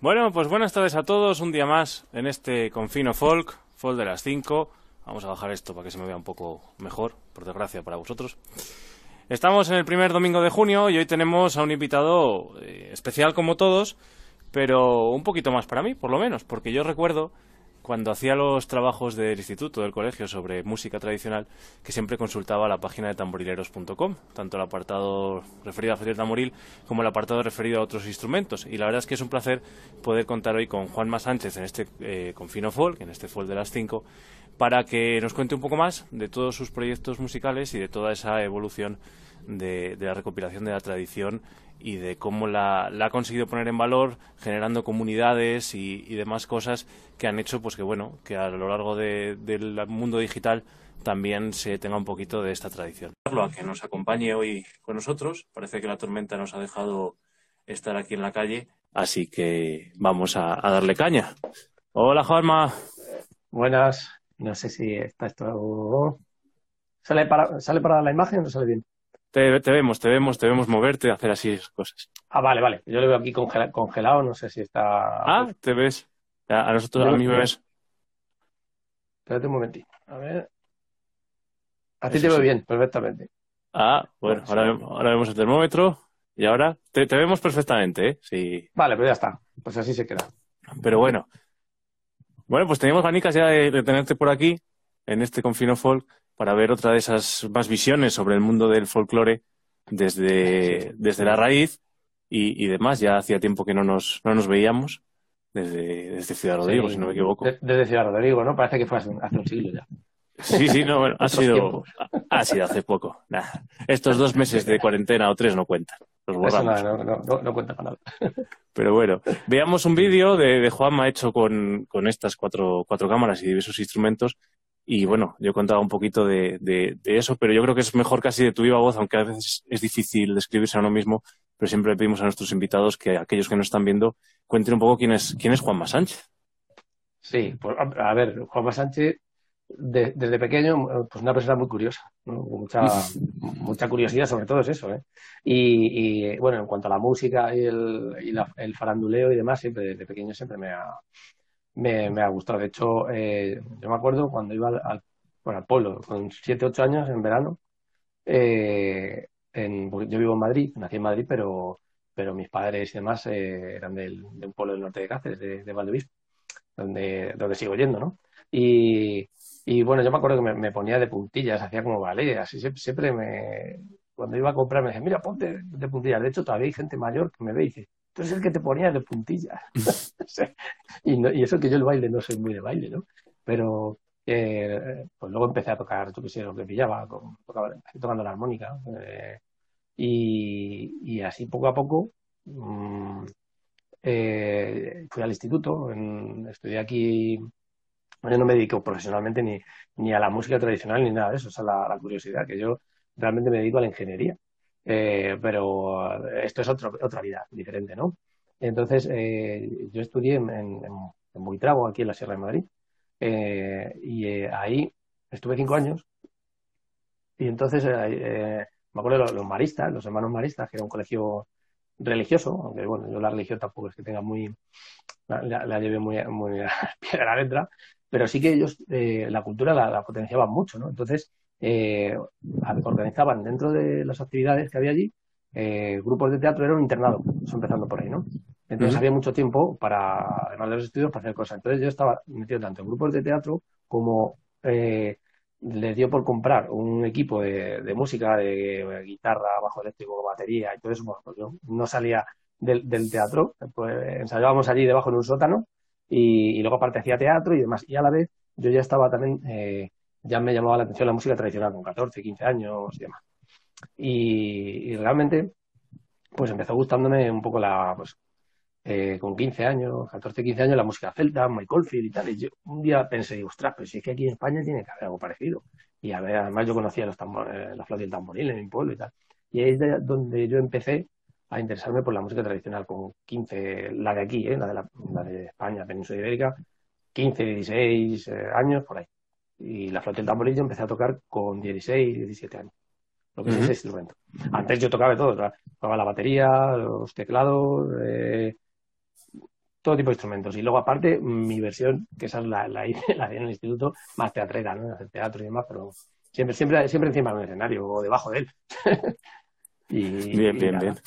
Bueno, pues buenas tardes a todos, un día más en este Confino Folk, Folk de las 5. Vamos a bajar esto para que se me vea un poco mejor, por desgracia para vosotros. Estamos en el primer domingo de junio y hoy tenemos a un invitado eh, especial como todos, pero un poquito más para mí, por lo menos, porque yo recuerdo cuando hacía los trabajos del instituto, del colegio sobre música tradicional, que siempre consultaba la página de tamborileros.com, tanto el apartado referido a Feria Tamboril como el apartado referido a otros instrumentos. Y la verdad es que es un placer poder contar hoy con Juanma Sánchez en este eh, Confino Folk, en este Folk de las 5, para que nos cuente un poco más de todos sus proyectos musicales y de toda esa evolución de, de la recopilación de la tradición y de cómo la, ha conseguido poner en valor generando comunidades y, demás cosas que han hecho pues que bueno que a lo largo del mundo digital también se tenga un poquito de esta tradición. A que nos acompañe hoy con nosotros. Parece que la tormenta nos ha dejado estar aquí en la calle, así que vamos a, darle caña. Hola Juanma. Buenas. No sé si está esto. ¿Sale para, ¿Sale para la imagen o no sale bien? Te, vemos, te vemos, te vemos moverte, hacer así cosas. Ah, vale, vale. Yo lo veo aquí congelado, no sé si está. Ah, te ves. A nosotros, a mí me ves. Espérate un momentito. A ver. A ti te veo bien, perfectamente. Ah, bueno, ahora, ahora vemos el termómetro y ahora te, vemos perfectamente, ¿eh? Sí. Vale, pues ya está. Pues así se queda. Pero bueno. Bueno, pues teníamos ganicas ya de, tenerte por aquí, en este Confino Folk, para ver otra de esas más visiones sobre el mundo del folclore desde, desde la raíz y, y, demás. Ya hacía tiempo que no nos, no nos veíamos desde, desde Ciudad Rodrigo, si no me equivoco. desde Ciudad Rodrigo, ¿no? Parece que fue hace, un siglo ya. Sí, sí, no, bueno, ha sido, ha sido hace poco. estos dos meses de cuarentena o tres no cuentan. Los borramos. No, no, no, no, cuenta para nada. Pero bueno, veamos un vídeo de, de Juanma hecho con, con estas cuatro, cuatro cámaras y diversos instrumentos y bueno, yo contaba un poquito de, de, eso, pero yo creo que es mejor casi de tu viva voz, aunque a veces es difícil describirse a uno mismo, pero siempre pedimos a nuestros invitados que aquellos que nos están viendo cuenten un poco quién es, quién es Juanma Sánchez. Sí, pues a ver, Juanma Sánchez desde pequeño, pues una persona muy curiosa, mucha, mucha curiosidad sobre todo es eso. ¿eh? Y, bueno, en cuanto a la música y el, el faranduleo y demás, siempre desde pequeño siempre me ha, me, ha gustado. De hecho, eh, yo me acuerdo cuando iba al, al pueblo, con 7, 8 años en verano, eh, en, yo vivo en Madrid, nací en Madrid, pero, pero mis padres y demás eh, eran del, de un pueblo del norte de Cáceres, de, de donde, donde sigo yendo, ¿no? Y, y bueno, yo me acuerdo que me, ponía de puntillas, hacía como ballet, así siempre me... Cuando iba a comprar me decía, mira, ponte de puntillas. De hecho, todavía hay gente mayor que me ve y dice, tú eres el que te ponía de puntillas. y, eso que yo el baile no soy muy de baile, ¿no? Pero eh, pues luego empecé a tocar, tú qué sé, lo que pillaba, tocando la armónica. Eh, y, así poco a poco mm, eh, fui al instituto, estudié aquí yo no me dedico profesionalmente ni, ni a la música tradicional ni nada de eso, o sea, la, curiosidad, que yo realmente me dedico a la ingeniería. Eh, pero esto es otro, otra vida diferente, ¿no? Entonces, eh, yo estudié en, en, en, Buitrago, aquí en la Sierra de Madrid, eh, y ahí estuve cinco años, y entonces me acuerdo de los, maristas, los hermanos maristas, que era un colegio religioso, aunque bueno, yo la religión tampoco es que tenga muy, la, la llevé muy, muy a la letra, pero sí que ellos eh, la cultura la, potenciaban mucho, ¿no? Entonces, eh, organizaban dentro de las actividades que había allí eh, grupos de teatro, era un internado, empezando por ahí, ¿no? Entonces había mucho tiempo para, además de los estudios, para hacer cosas. Entonces yo estaba metido tanto en grupos de teatro como les dio por comprar un equipo de, música, de, guitarra, bajo eléctrico, batería y todo eso. Pues yo no salía del, del teatro, pues ensayábamos allí debajo en un sótano y, luego aparte hacía teatro y demás. Y a la vez yo ya estaba también, eh, ya me llamaba la atención la música tradicional con 14, 15 años y demás. Y, realmente, pues empezó gustándome un poco la, pues, eh, con 15 años, 14, 15 años, la música celta, Michael Field y tal. Y yo un día pensé, ostras, pero si es que aquí en España tiene que haber algo parecido. Y a ver, además yo conocía los tambor, eh, la flauta y el tamboril en mi pueblo y tal. Y ahí es de donde yo empecé a interesarme por la música tradicional con 15, la de aquí, ¿eh? la, de la, de España, Península Ibérica, 15, 16 eh, años por ahí. Y la flauta y el tamborillo empecé a tocar con 16, 17 años. Lo que es ese instrumento. Antes yo tocaba de todo, tocaba la batería, los teclados, eh, todo tipo de instrumentos. Y luego, aparte, mi versión, que esa es la, la, la en el instituto, más teatrera, ¿no? Hacer teatro y demás, pero siempre, siempre, siempre encima del escenario o debajo de él. y, bien, bien, bien.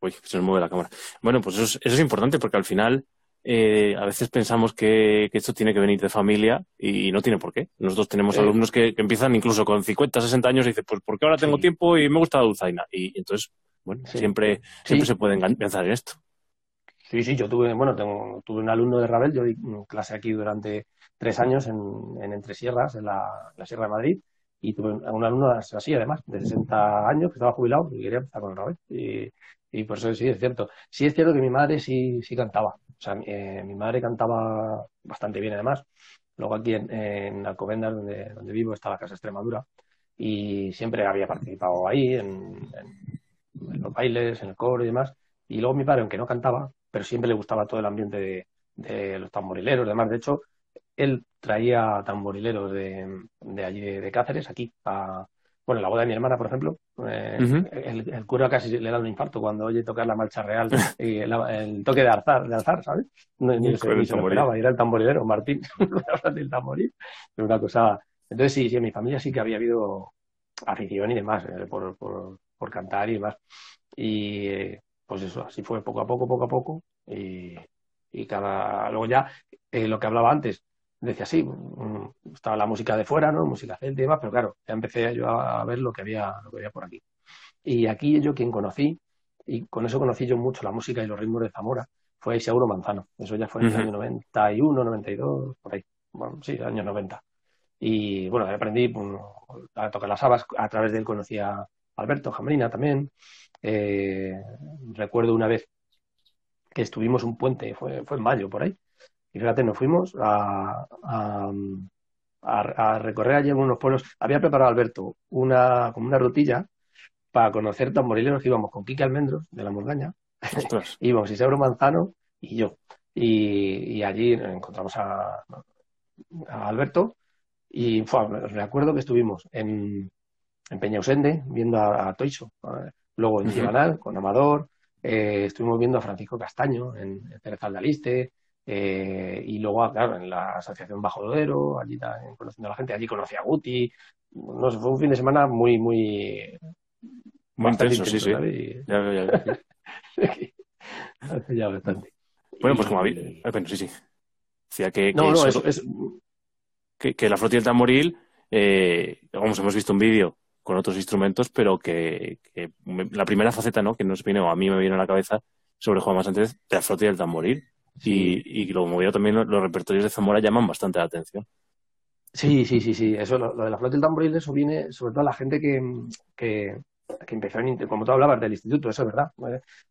Uy, se nos mueve la cámara. Bueno, pues eso es, importante porque al final eh, a veces pensamos que, esto tiene que venir de familia y no tiene por qué. Nosotros tenemos alumnos que, empiezan incluso con 50, 60 años y dicen, pues porque ahora tengo tiempo y me gusta la dulzaina. Y, entonces, bueno, siempre, siempre se puede pensar en esto. Sí, sí, yo tuve, bueno, tengo, tuve un alumno de Rabel, yo di clase aquí durante tres años en, en Entre Sierras, en la, Sierra de Madrid, y tuve un alumno así, además, de 60 años, que estaba jubilado y quería empezar con el Rabel. Y, y por eso sí es cierto. Sí es cierto que mi madre sí, sí cantaba. Eh, mi madre cantaba bastante bien además. Luego aquí en, en Alcobendas, donde, donde vivo, está la Casa Extremadura. Y siempre había participado ahí, en, los bailes, en el coro y demás. Y luego mi padre, aunque no cantaba, pero siempre le gustaba todo el ambiente de, los tamborileros. Además, de hecho, él traía tamborileros de, de allí de, Cáceres, aquí, a, bueno, la boda de mi hermana, por ejemplo, eh, el, cura casi le da un infarto cuando oye tocar la marcha real y el, toque de alzar, de alzar, ¿sabes? No, ni, se, lo esperaba, era el tamborilero, Martín, el tamboril. Una cosa. Entonces, sí, sí, en mi familia sí que había habido afición y demás eh, por, por, por, cantar y demás. Y pues eso, así fue poco a poco, poco a poco. Y, y cada. Luego ya, eh, lo que hablaba antes, decía, sí, mm, estaba la música de fuera, ¿no? Música celta y demás, pero claro, ya empecé yo a ver lo que había, lo que había por aquí. Y aquí yo quien conocí, y con eso conocí yo mucho la música y los ritmos de Zamora, fue Isauro Manzano. Eso ya fue en el año 91, 92, por ahí. Bueno, sí, años 90. Y bueno, aprendí pues, a tocar las habas. A través de él conocí a Alberto Jambrina también. Eh, recuerdo una vez que estuvimos un puente, fue, fue en mayo por ahí, y fíjate, nos fuimos a, a, recorrer allí en unos pueblos. Había preparado Alberto una, como una rutilla para conocer tamborileros que íbamos con Quique Almendros, de la Morgaña, íbamos Isidro Manzano y yo. Y, allí encontramos a, Alberto y me acuerdo que estuvimos en, en Peñausende viendo a, Toiso, luego en Cibanal con Amador, eh, estuvimos viendo a Francisco Castaño en, en de Aliste, eh, y luego, claro, en la Asociación Bajo Dodero, allí también conociendo a la gente, allí conocí a Guti. No fue un fin de semana muy, muy. Muy intenso, sí, sí. Ya veo, ya veo. ya bastante. Bueno, pues como había. Eh, bueno, sí, sí. Decía que. no, no, eso, es... que, que, la flotilla del tamboril, eh, vamos, hemos visto un vídeo con otros instrumentos, pero que, que, la primera faceta, ¿no? Que nos viene, o a mí me viene a la cabeza, sobre Juan Más antes, de la flotilla del tamboril. Y, y como veo también los repertorios de Zamora llaman bastante la atención. Sí, sí, sí, sí. Eso, lo, de la flota del tamboril, eso viene sobre todo a la gente que, que, que empezó, en, como tú hablabas del instituto, eso es verdad,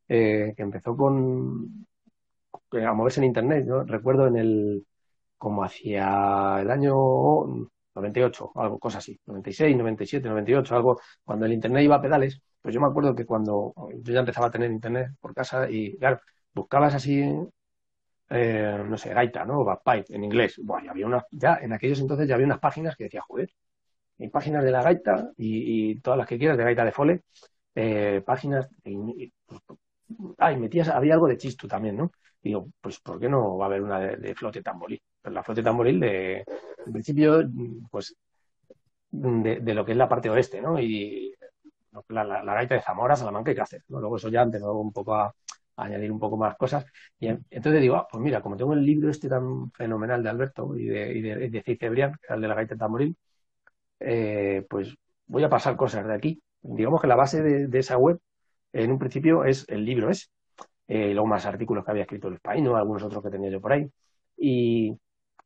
eh, que empezó con a moverse en internet. Yo recuerdo en el, como hacia el año 98, algo, cosa así, 96, 97, 98, algo, cuando el internet iba a pedales, pues yo me acuerdo que cuando yo ya empezaba a tener internet por casa y, claro, buscabas así eh, no sé, gaita, ¿no? Bagpipe en inglés. Bueno, había una, ya en aquellos entonces ya había unas páginas que decía, joder, hay páginas de la gaita y, todas las que quieras de gaita de fole, eh, páginas, y, ay, metías, había algo de chistu también, ¿no? Y digo, pues ¿por qué no va a haber una de, flote tamboril? Pues la flote tamboril de, en principio, pues de, lo que es la parte oeste, ¿no? Y la, la, gaita de Zamora, Salamanca y Cáceres, ¿no? Luego eso ya empezó un poco a, añadir un poco más cosas. Y entonces digo, ah, pues mira, como tengo el libro este tan fenomenal de Alberto y de, y de, de que era el de la gaita tamboril, eh, pues voy a pasar cosas de aquí. Digamos que la base de, esa web, en un principio, es el libro ese. Eh, luego más artículos que había escrito el Paino, algunos otros que tenía yo por ahí. Y,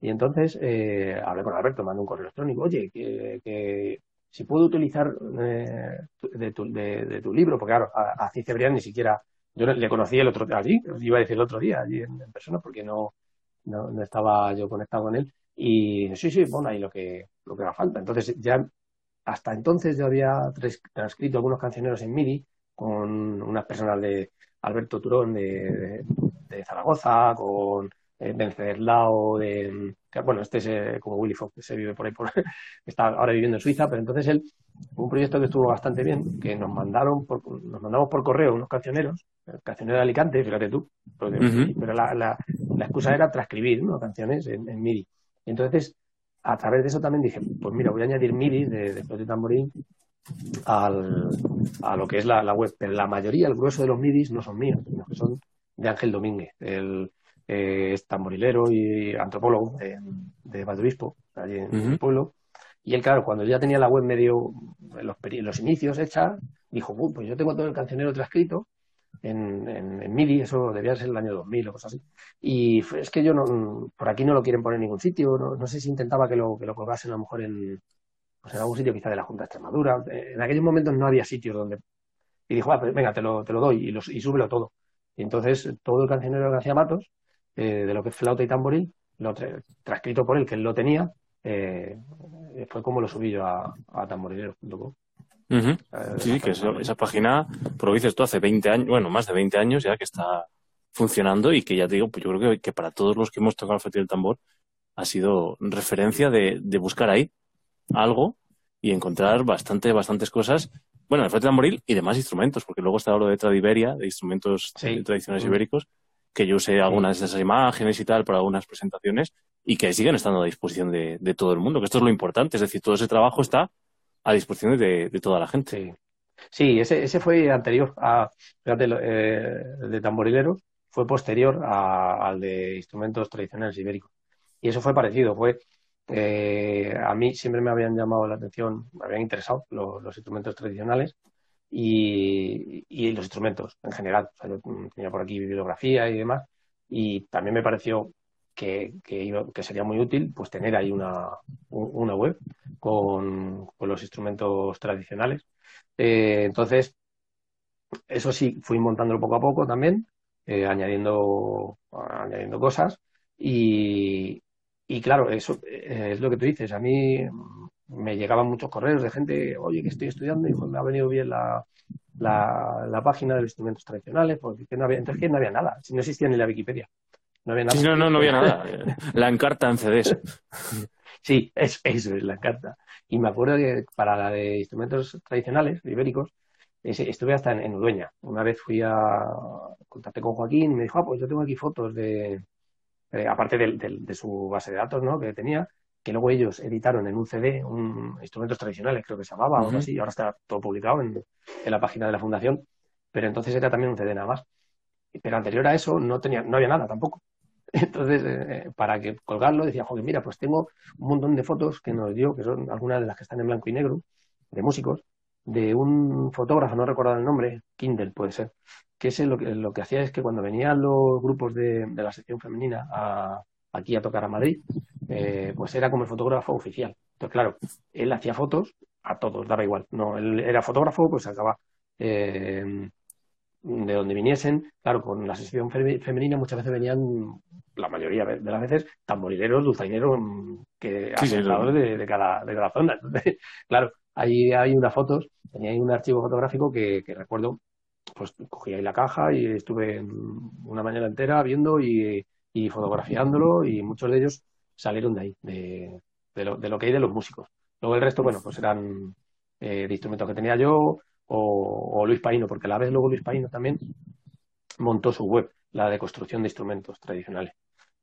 y entonces eh, hablé con Alberto, mandé un correo electrónico, oye, que, si puedo utilizar eh, de, tu, de, tu libro, porque claro, a, a ni siquiera yo le conocí el otro allí, iba a decir el otro día, allí en, persona, porque no, no, estaba yo conectado con él. Y sí, sí, bueno, ahí lo que, lo que haga falta. Entonces, ya hasta entonces yo había transcrito algunos cancioneros en MIDI con unas personas de Alberto Turón de, de, Zaragoza, con eh, Venceslao de, bueno, este es eh, como Willy Fox, que se vive por ahí, por, está ahora viviendo en Suiza, pero entonces él, un proyecto que estuvo bastante bien, que nos mandaron, por, nos mandamos por correo unos cancioneros, el cancionero de Alicante, fíjate tú, pero la, la, excusa era transcribir ¿no? canciones en, MIDI. entonces, a través de eso también dije, pues mira, voy a añadir MIDI de, de Flote Tamborín al, a lo que es la, web, pero la mayoría, el grueso de los MIDIs no son míos, sino que son de Ángel Domínguez, el, es tamborilero y antropólogo de, de Valdeobispo, allí en el pueblo. Y él, claro, cuando ya tenía la web medio, los, los inicios hecha, dijo, pues yo tengo todo el cancionero transcrito en, en, MIDI, eso debía ser el año 2000 o cosas así. Y es que yo no, por aquí no lo quieren poner en ningún sitio, no, sé si intentaba que lo, que lo colgasen a lo mejor en, pues en algún sitio quizá de la Junta de Extremadura. En aquellos momentos no había sitios donde... Y dijo, ah, pues venga, te lo, te lo doy y, los, y súbelo todo. Y entonces todo el cancionero de García Matos eh, de lo que es flauta y tamboril, lo transcrito por él, que él lo tenía, eh, fue como lo subí yo a, a tamborilero.com. Eh, sí, que esa página, por lo dices tú, hace 20 años, bueno, más de 20 años ya que está funcionando y que ya te digo, pues yo creo que, para todos los que hemos tocado el festival del tambor ha sido referencia de, buscar ahí algo y encontrar bastante, bastantes cosas. Bueno, el festival tamboril y demás instrumentos, porque luego está lo de Tradiberia, de instrumentos tradicionales ibéricos, que yo usé algunas de esas imágenes y tal para algunas presentaciones y que siguen estando a disposición de, todo el mundo, que esto es lo importante, es decir, todo ese trabajo está a disposición de, toda la gente. Sí, ese, ese fue anterior a, fíjate, eh, el de tamborilero fue posterior al de instrumentos tradicionales ibéricos. Y eso fue parecido, fue eh, a mí siempre me habían llamado la atención, me habían interesado los instrumentos tradicionales y, los instrumentos en general. yo tenía por aquí bibliografía y demás, y también me pareció que, que, sería muy útil pues tener ahí una, una web con, los instrumentos tradicionales. Eh, entonces, eso sí, fui montándolo poco a poco también, eh, añadiendo, añadiendo cosas. Y, y claro, eso eh, es lo que tú dices. A mí me llegaban muchos correos de gente, oye, que estoy estudiando y me ha venido bien la, la, página de los instrumentos tradicionales, porque no había, entonces no había nada, si no existía ni la Wikipedia. No había nada. no, no, no había nada. La encarta en CDs. Sí, eso, eso es la encarta. Y me acuerdo que para la de instrumentos tradicionales, ibéricos, estuve hasta en, Udueña. Una vez fui a contacté con Joaquín y me dijo, ah, pues yo tengo aquí fotos de, eh, aparte de, su base de datos, ¿no? Que tenía, que luego ellos editaron en un CD, un instrumentos tradicionales, creo que se llamaba, o algo así, y ahora está todo publicado en, la página de la fundación, pero entonces era también un CD nada más. Pero anterior a eso no tenía, no había nada tampoco. Entonces, eh, para que colgarlo, decía, joder, mira, pues tengo un montón de fotos que nos dio, que son algunas de las que están en blanco y negro, de músicos, de un fotógrafo, no recuerdo el nombre, Kindle puede ser, que ese lo que, lo que hacía es que cuando venían los grupos de, de la sección femenina a, aquí a tocar a Madrid, eh, pues era como el fotógrafo oficial. Entonces, claro, él hacía fotos a todos, daba igual. No, él era fotógrafo, pues acaba eh, de donde viniesen. Claro, con la sección femenina muchas veces venían, la mayoría de las veces, tamborileros, dulzaineros, mm, que sí, de, cada, de cada zona. Entonces, claro, ahí hay unas fotos, tenía ahí un archivo fotográfico que, recuerdo, pues cogí ahí la caja y estuve una mañana entera viendo y, fotografiándolo y muchos de ellos salieron de ahí, de, lo, de lo que hay de los músicos. Luego el resto, bueno, pues eran eh, de instrumentos que tenía yo, o, Luis Paino, porque a la vez luego Luis Paino también montó su web, la de construcción de instrumentos tradicionales.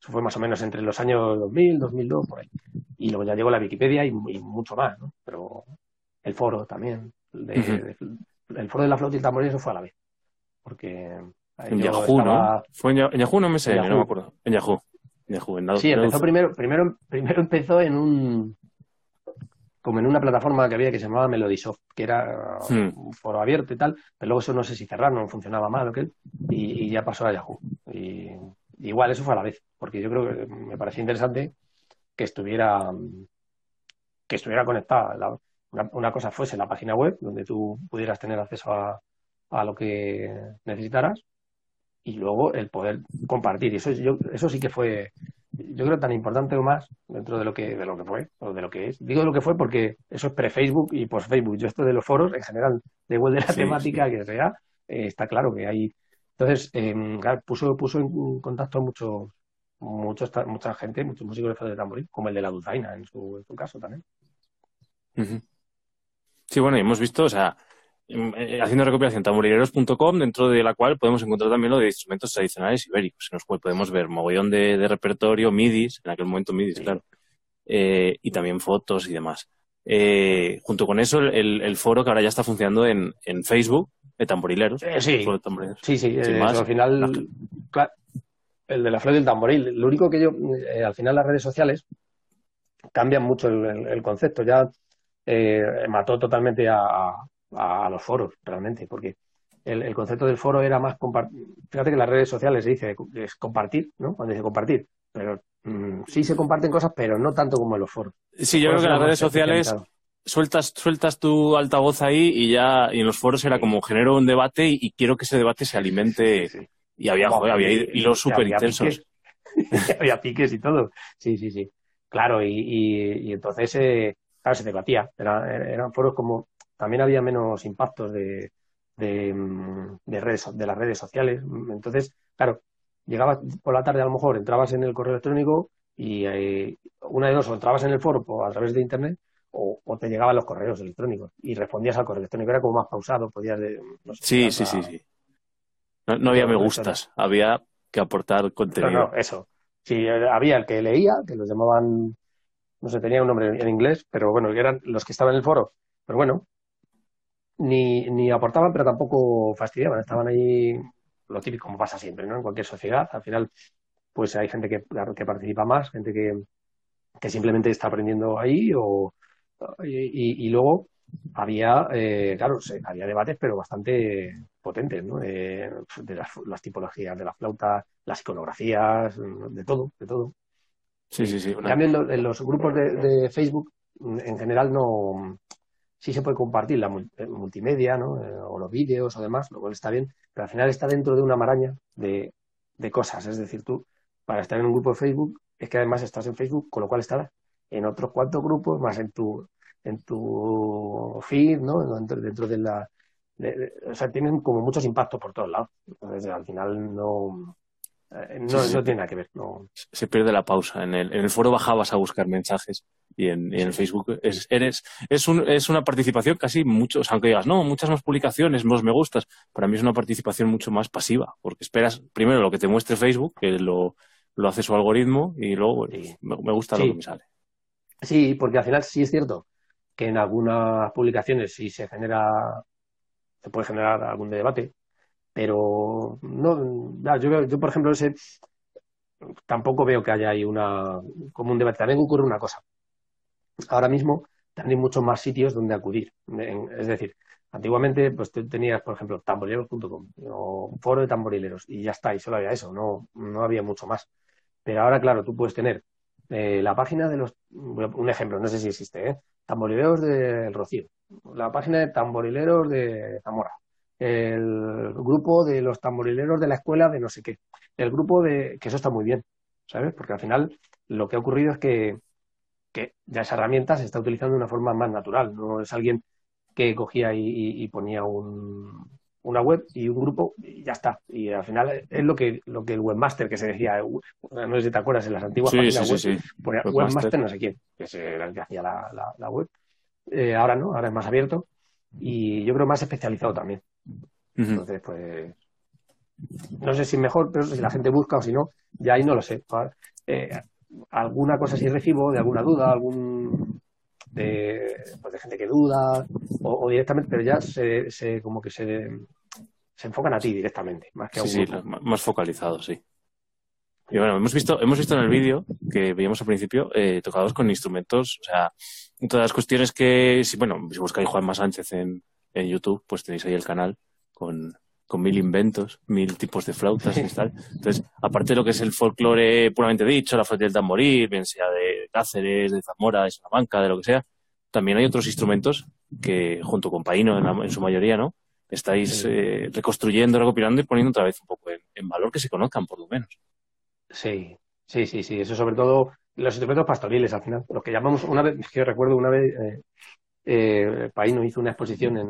Eso fue más o menos entre los años 2000, 2002, por ahí. Y luego ya llegó la Wikipedia y, mucho más, ¿no? Pero el foro también, el foro de la flauta y el tamboril, eso fue a la vez. Porque... En Yahoo, ¿no? Fue en, Yahoo, no me sé, no me acuerdo. En Yahoo. En Yahoo en sí, empezó primero, primero, primero empezó en un, como en una plataforma que había que se llamaba Melodysoft, que era hmm. un foro abierto y tal, pero luego eso no sé si cerraron, funcionaba mal o qué, y, ya pasó a Yahoo. Y, igual eso fue a la vez, porque yo creo que me parecía interesante que estuviera que estuviera conectada. una, cosa fuese la página web, donde tú pudieras tener acceso a, a lo que necesitaras, y luego el poder compartir. Y eso, yo, eso sí que fue, yo creo, tan importante o más dentro de lo que, de lo que fue, o de lo que es. Digo lo que fue porque eso es pre-Facebook y post-Facebook. Yo esto de los foros, en general, de igual de la temática que sea, eh, está claro que hay... Entonces, eh, puso, puso en contacto a muchos, muchos, mucha gente, muchos músicos de tamboril, como el de la Dulzaina en su, en su caso también. Sí, bueno, y hemos visto, o sea, haciendo recopilación tamborileros.com, dentro de la cual podemos encontrar también lo de instrumentos tradicionales ibéricos, en los cuales podemos ver mogollón de, repertorio, midis, en aquel momento midis, claro, eh, y también fotos y demás. Eh, junto con eso, el, foro que ahora ya está funcionando en, en Facebook, de tamborileros. sí. sí, sí, al final, el de la flor del tamboril. Lo único que yo, al final las redes sociales cambian mucho el, concepto. Ya mató totalmente a a, los foros, realmente, porque el, concepto del foro era más compartir. Fíjate que en las redes sociales se dice es compartir, ¿no? Cuando dice compartir, pero mm, sí se comparten cosas, pero no tanto como en los foros. Sí, yo creo que en las redes sociales sueltas, sueltas tu altavoz ahí y ya, y en los foros era como genero un debate y, quiero que ese debate se alimente. Y había, había hilos súper intensos. había piques y todo. Sí, sí, sí. Claro, y, entonces, eh, claro, se debatía. eran foros como también había menos impactos de, de, mm, redes, de las redes sociales. Entonces, claro, llegabas por la tarde a lo mejor, entrabas en el correo electrónico y eh, una de dos, o entrabas en el foro a través de internet o, te llegaban los correos electrónicos y respondías al correo electrónico. Era como más pausado, podías... sí, sí, sí, sí. No, había me gustas, había que aportar contenido. No, no, eso. Sí, había el que leía, que los llamaban, no sé, tenía un nombre en inglés, pero bueno, eran los que estaban en el foro. Pero bueno, ni, ni aportaban, pero tampoco fastidiaban. Estaban ahí, lo típico, como pasa siempre, ¿no? En cualquier sociedad. Al final, pues hay gente que, que participa más, gente que, que simplemente está aprendiendo ahí. O, y, luego había, eh, claro, había debates, pero bastante potentes, ¿no? de las, tipologías de la flauta, las iconografías, de todo, de todo. Sí, sí, sí. También en los grupos de Facebook, en general, no sí se puede compartir la eh, multimedia, ¿no? Eh, o los vídeos o demás, lo cual está bien, pero al final está dentro de una maraña de, cosas. Es decir, tú, para estar en un grupo de Facebook, es que además estás en Facebook, con lo cual estarás en otros cuantos grupos, más en tu, en tu feed, ¿no? Dentro, de la... o sea, tienen como muchos impactos por todos lados. Entonces, al final no... Eh, no, tiene nada que ver. No. Se pierde la pausa. En el, en el foro bajabas a buscar mensajes y en, en Facebook es, eres, es, un, es una participación casi mucho, aunque digas, no, muchas más publicaciones, más me gustas, para mí es una participación mucho más pasiva, porque esperas primero lo que te muestre Facebook, que lo, lo hace su algoritmo, y luego me, gusta lo que me sale. Sí, porque al final sí es cierto que en algunas publicaciones sí se genera, se puede generar algún debate, pero no, yo, yo por ejemplo ese tampoco veo que haya ahí una como un debate. También ocurre una cosa. Ahora mismo también hay muchos más sitios donde acudir. es decir, antiguamente pues tenías, por ejemplo, tamborileros.com o un foro de tamborileros y ya está, y solo había eso, no, no había mucho más. Pero ahora, claro, tú puedes tener eh, la página de los, un ejemplo, no sé si existe, ¿eh? Tamborileros del Rocío, la página de tamborileros de Zamora, el grupo de los tamborileros de la escuela de no sé qué, el grupo de, que eso está muy bien, ¿sabes? Porque al final lo que ha ocurrido es que, que ya esa herramienta se está utilizando de una forma más natural, no es alguien que cogía y ponía un, una web y un grupo y ya está. Y al final es lo que, lo que el webmaster que se decía, no sé si te acuerdas, en las antiguas páginas web, webmaster. no sé quién, que era el que hacía la, web. Eh, ahora no, ahora es más abierto y yo creo más especializado también. Entonces, pues no sé si mejor, pero si la gente busca o si no, ya ahí no lo sé. Eh, alguna cosa si recibo de alguna duda, algún de, pues de gente que duda o, directamente, pero ya se, se como que se, se enfocan a ti directamente, más que a Sí, más focalizado, sí. Y bueno, hemos visto, hemos visto en el vídeo que veíamos al principio eh, tocados con instrumentos, o sea, todas las cuestiones que, si, bueno, si buscáis Juanma Sánchez en, en YouTube, pues tenéis ahí el canal con, con mil inventos, mil tipos de flautas y tal. Entonces, aparte de lo que es el folclore puramente dicho, la flauta del tamboril, bien sea de Cáceres, de Zamora, de Salamanca, de lo que sea, también hay otros instrumentos que, junto con Paino en su mayoría, ¿no? estáis eh, reconstruyendo, recopilando y poniendo otra vez un poco en, valor que se conozcan, por lo menos. Sí, sí, sí, sí. Eso sobre todo los instrumentos pastoriles, al final. Lo que llamamos una vez, que recuerdo una vez, eh, eh, Paino hizo una exposición en,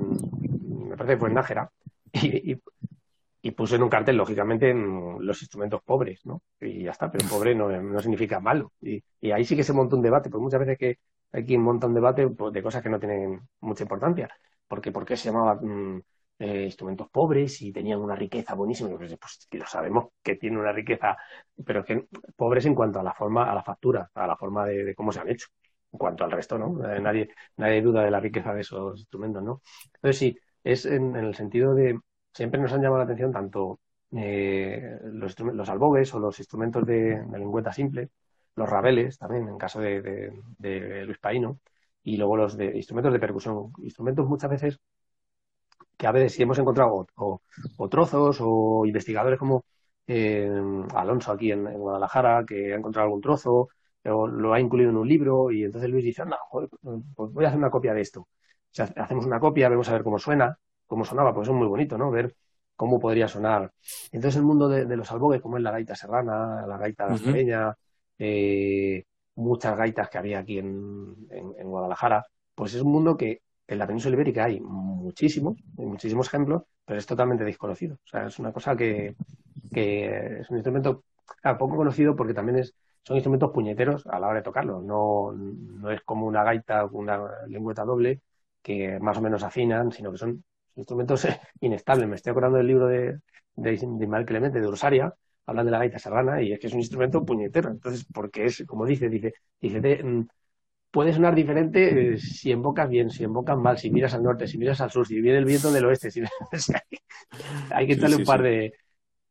me parece que fue en Nájera, y, puso en un cartel, lógicamente, en los instrumentos pobres, ¿no? Y ya está, pero pobre no, significa malo. Y, ahí sí que se monta un debate, pues muchas veces que hay quien monta un debate pues, de cosas que no tienen mucha importancia. Porque, ¿por qué se llamaba mm, eh, instrumentos pobres y tenían una riqueza buenísima. Pues, pues lo sabemos que tiene una riqueza, pero que pobres en cuanto a la forma, a la factura, a la forma de, cómo se han hecho. En cuanto al resto, ¿no? Eh, nadie, nadie duda de la riqueza de esos instrumentos, ¿no? Entonces sí, es en, el sentido de siempre nos han llamado la atención tanto eh, los, los albogues o los instrumentos de, lengüeta simple, los rabeles también, en caso de, de Luis Paino, y luego los de instrumentos de percusión, instrumentos muchas veces que a veces si hemos encontrado o, trozos o investigadores como eh, Alonso aquí en, Guadalajara, que ha encontrado algún trozo, o lo ha incluido en un libro, y entonces Luis dice, anda, pues voy a hacer una copia de esto. O sea, hacemos una copia, vemos a ver cómo suena, cómo sonaba, pues es muy bonito, ¿no? Ver cómo podría sonar. Entonces el mundo de, los albogues, como es la gaita serrana, la gaita uh muchas gaitas que había aquí en, en, Guadalajara, pues es un mundo que en la península ibérica hay muchísimos, muchísimos ejemplos, pero es totalmente desconocido. O sea, es una cosa que, es un instrumento poco conocido porque también es, son instrumentos puñeteros a la hora de tocarlo. No, no es como una gaita o una lengüeta doble que más o menos afinan, sino que son instrumentos inestables. Me estoy acordando del libro de, de, Ismael Clemente, de Ursaria, hablan de la gaita serrana y es que es un instrumento puñetero. Entonces, porque es, como dice, dice, dice, de, mm, puede sonar diferente eh, si invocas bien, si invocas mal, si miras al norte, si miras al sur, si viene el viento del oeste. Si... hay que darle un par de...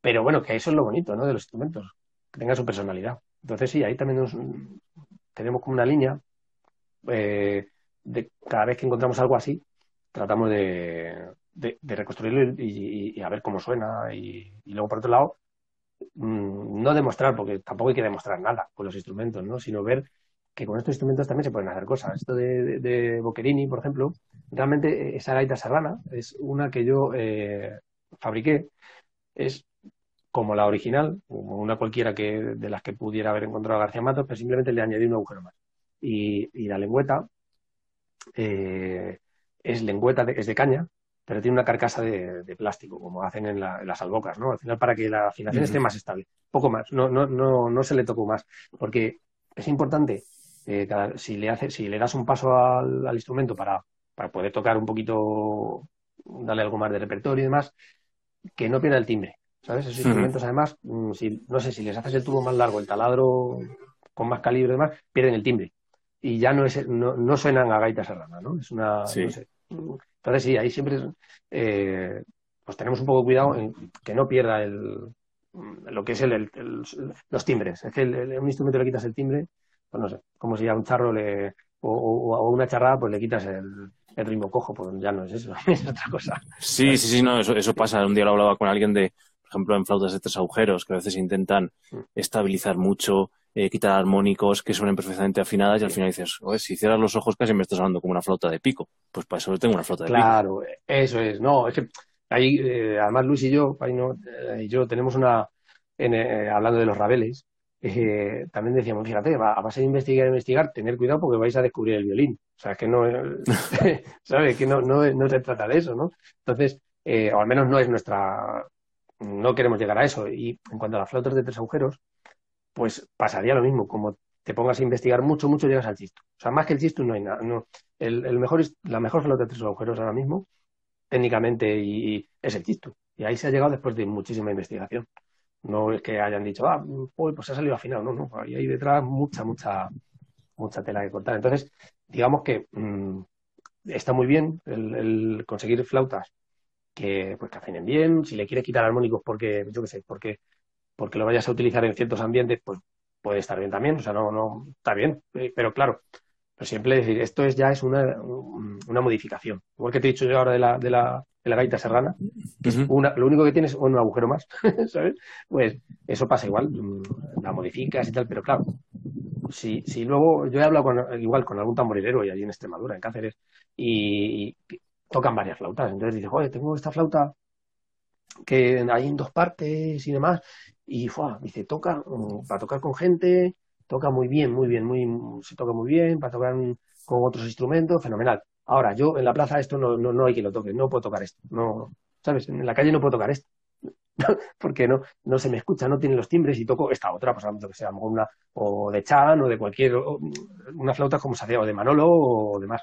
Pero bueno, que eso es lo bonito ¿no? de los instrumentos, que tenga su personalidad. Entonces sí, ahí también tenemos como una línea eh, de cada vez que encontramos algo así, tratamos de, de, reconstruirlo y, a ver cómo suena. Y, luego, por otro lado, mm, no demostrar, porque tampoco hay que demostrar nada con los instrumentos, ¿no? sino ver que con estos instrumentos también se pueden hacer cosas. Esto de, de, Boccherini, por ejemplo, realmente esa gaita serrana es una que yo eh, fabriqué. Es como la original, como una cualquiera que de las que pudiera haber encontrado García Matos, pero simplemente le añadí un agujero más. Y, la lengüeta eh, es lengüeta, es de caña, pero tiene una carcasa de, plástico, como hacen en, las albocas, ¿no? Al final, para que la afinación esté más estable. Poco más, no, no, no, no se le tocó más, porque es importante, eh, si, le hace, si le das un paso al, instrumento para, para poder tocar un poquito, darle algo más de repertorio y demás, que no pierda el timbre. ¿Sabes? Esos instrumentos, además, mm, si, no sé, si les haces el tubo más largo, el taladro con más calibre y demás, pierden el timbre. Y ya no, es, no, no suenan a gaita serrana, ¿no? Es una, no sé, entonces sí, ahí siempre eh, pues tenemos un poco cuidado en que no pierda el, lo que es el, los timbres. Es que a un instrumento le quitas el timbre, pues no sé, como si a un charro le, o, a una charrada pues le quitas el, ritmo cojo, pues ya no es eso, es otra cosa. Sí, sí, sí, no, eso, eso pasa. Un día lo hablaba con alguien de, por ejemplo, en flautas de tres agujeros, que a veces intentan estabilizar mucho, eh, quitar armónicos que suenen perfectamente afinadas y al final dices, Oye, si cierras los ojos casi me estás hablando como una flauta de pico. Pues para eso tengo una flauta de pico. Claro, eso es. No, es que ahí, eh, además Luis y yo, ahí no, eh, y yo tenemos una, hablando de los rabeles, también decíamos, fíjate, va, a base de investigar, investigar, tener cuidado porque vais a descubrir el violín. O sea, que no, ¿sabes? Que no, no, no se trata de eso, ¿no? Entonces, o al menos no es nuestra, no queremos llegar a eso. Y en cuanto a las flautas de tres agujeros, pues pasaría lo mismo, como te pongas a investigar mucho, mucho, llegas al chisto. O sea, más que el chisto no hay nada. No. El, mejor, la mejor flauta de tres agujeros ahora mismo, técnicamente, y, es el chisto. Y ahí se ha llegado después de muchísima investigación. No es que hayan dicho, ah, pues ha salido afinado. No, no, ahí hay detrás mucha, mucha, mucha tela que cortar. Entonces, digamos que mm, está muy bien el, conseguir flautas que, pues, que afinen bien. Si le quieres quitar armónicos porque, yo qué sé, porque porque lo vayas a utilizar en ciertos ambientes, pues puede estar bien también, o sea, no, no, está bien, eh, pero claro, pero siempre decir, esto es ya es una, una modificación. Igual que te he dicho yo ahora de la, de la, de la gaita serrana, que es una, lo único que tienes es un agujero más, ¿sabes? Pues eso pasa igual, mm, la modificas y tal, pero claro, si, si luego, yo he hablado con, igual con algún tamborilero y allí en Extremadura, en Cáceres, y, y tocan varias flautas, entonces dices, joder, tengo esta flauta que hay en dos partes y demás, y fue, dice, toca, mm, para tocar con gente, toca muy bien, muy bien, muy, se toca muy bien, para tocar con otros instrumentos, fenomenal. Ahora, yo en la plaza esto no, no, no hay que lo toque, no puedo tocar esto, no, ¿sabes? En la calle no puedo tocar esto. porque no, no se me escucha, no tiene los timbres y toco esta otra, pues que sea, una, o de Chan o de cualquier, una flauta como se hacía, o de Manolo o demás.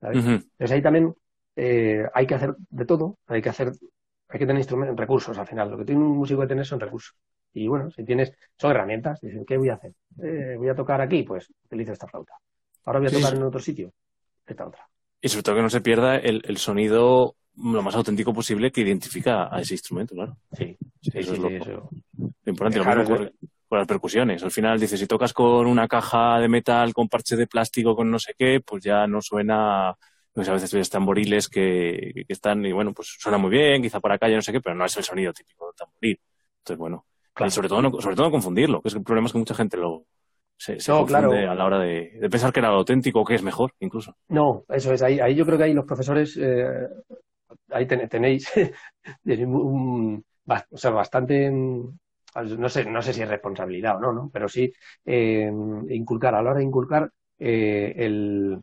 Entonces ahí también eh, hay que hacer de todo, hay que hacer, hay que tener instrumentos, recursos al final. Lo que tiene un músico que tener son recursos. Y bueno, si tienes, son herramientas, dicen, ¿qué voy a hacer? Eh, voy a tocar aquí, pues utilizo esta flauta. Ahora voy a tocar en otro sitio, esta otra. Y sobre todo que no se pierda el, el sonido lo más auténtico posible que identifica a ese instrumento, claro. Sí, eso es lo, importante. lo mismo con, las percusiones. Al final dices, si tocas con una caja de metal, con parche de plástico, con no sé qué, pues ya no suena pues a veces ves tamboriles que, que, están y bueno, pues suena muy bien, quizá para acá ya no sé qué, pero no es el sonido típico del tamboril. Entonces, bueno, sobre todo, no, sobre todo confundirlo, que es el problema es que mucha gente lo se, confunde a la hora de, pensar que era lo auténtico o que es mejor, incluso. No, eso es, ahí, ahí yo creo que ahí los profesores, eh, ahí tenéis un, o sea, bastante, no sé, no sé si es responsabilidad o no, ¿no? Pero sí eh, inculcar, a la hora de inculcar eh, el,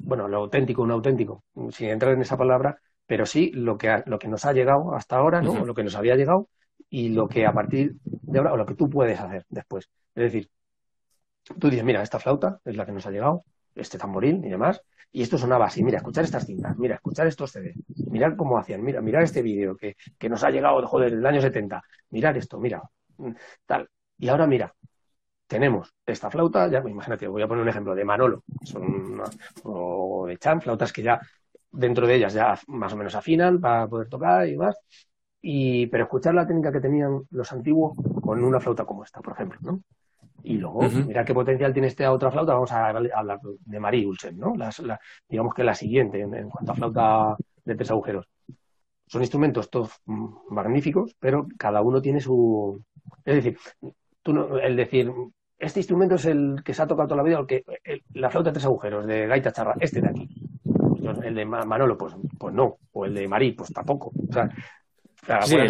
bueno, lo auténtico, un auténtico, sin entrar en esa palabra, pero sí lo que, lo que nos ha llegado hasta ahora, ¿no? Lo que nos había llegado y lo que a partir de ahora, o lo que tú puedes hacer después. Es decir, tú dices, mira, esta flauta es la que nos ha llegado, este tamboril y demás, y esto sonaba así, mira, escuchar estas cintas, mira, escuchar estos CD, mirar cómo hacían, mira, mirar este vídeo que, que nos ha llegado, joder, del año 70, mirar esto, mira, mm, tal. Y ahora mira, tenemos esta flauta, ya imagínate, voy a poner un ejemplo de Manolo, son o de Chan, flautas que ya dentro de ellas ya más o menos afinan para poder tocar y demás, y, pero escuchar la técnica que tenían los antiguos con una flauta como esta, por ejemplo, ¿no? Y luego, mira qué potencial tiene esta otra flauta, vamos a hablar de Marie Ulsen, ¿no? digamos que la siguiente en, cuanto a flauta de tres agujeros. Son instrumentos todos magníficos, pero cada uno tiene su... Es decir, tú no, el decir, este instrumento es el que se ha tocado toda la vida, el que, la flauta de tres agujeros de gaita charra, este de aquí. El de Manolo, pues, pues no. O el de Marí, pues tampoco. O sea,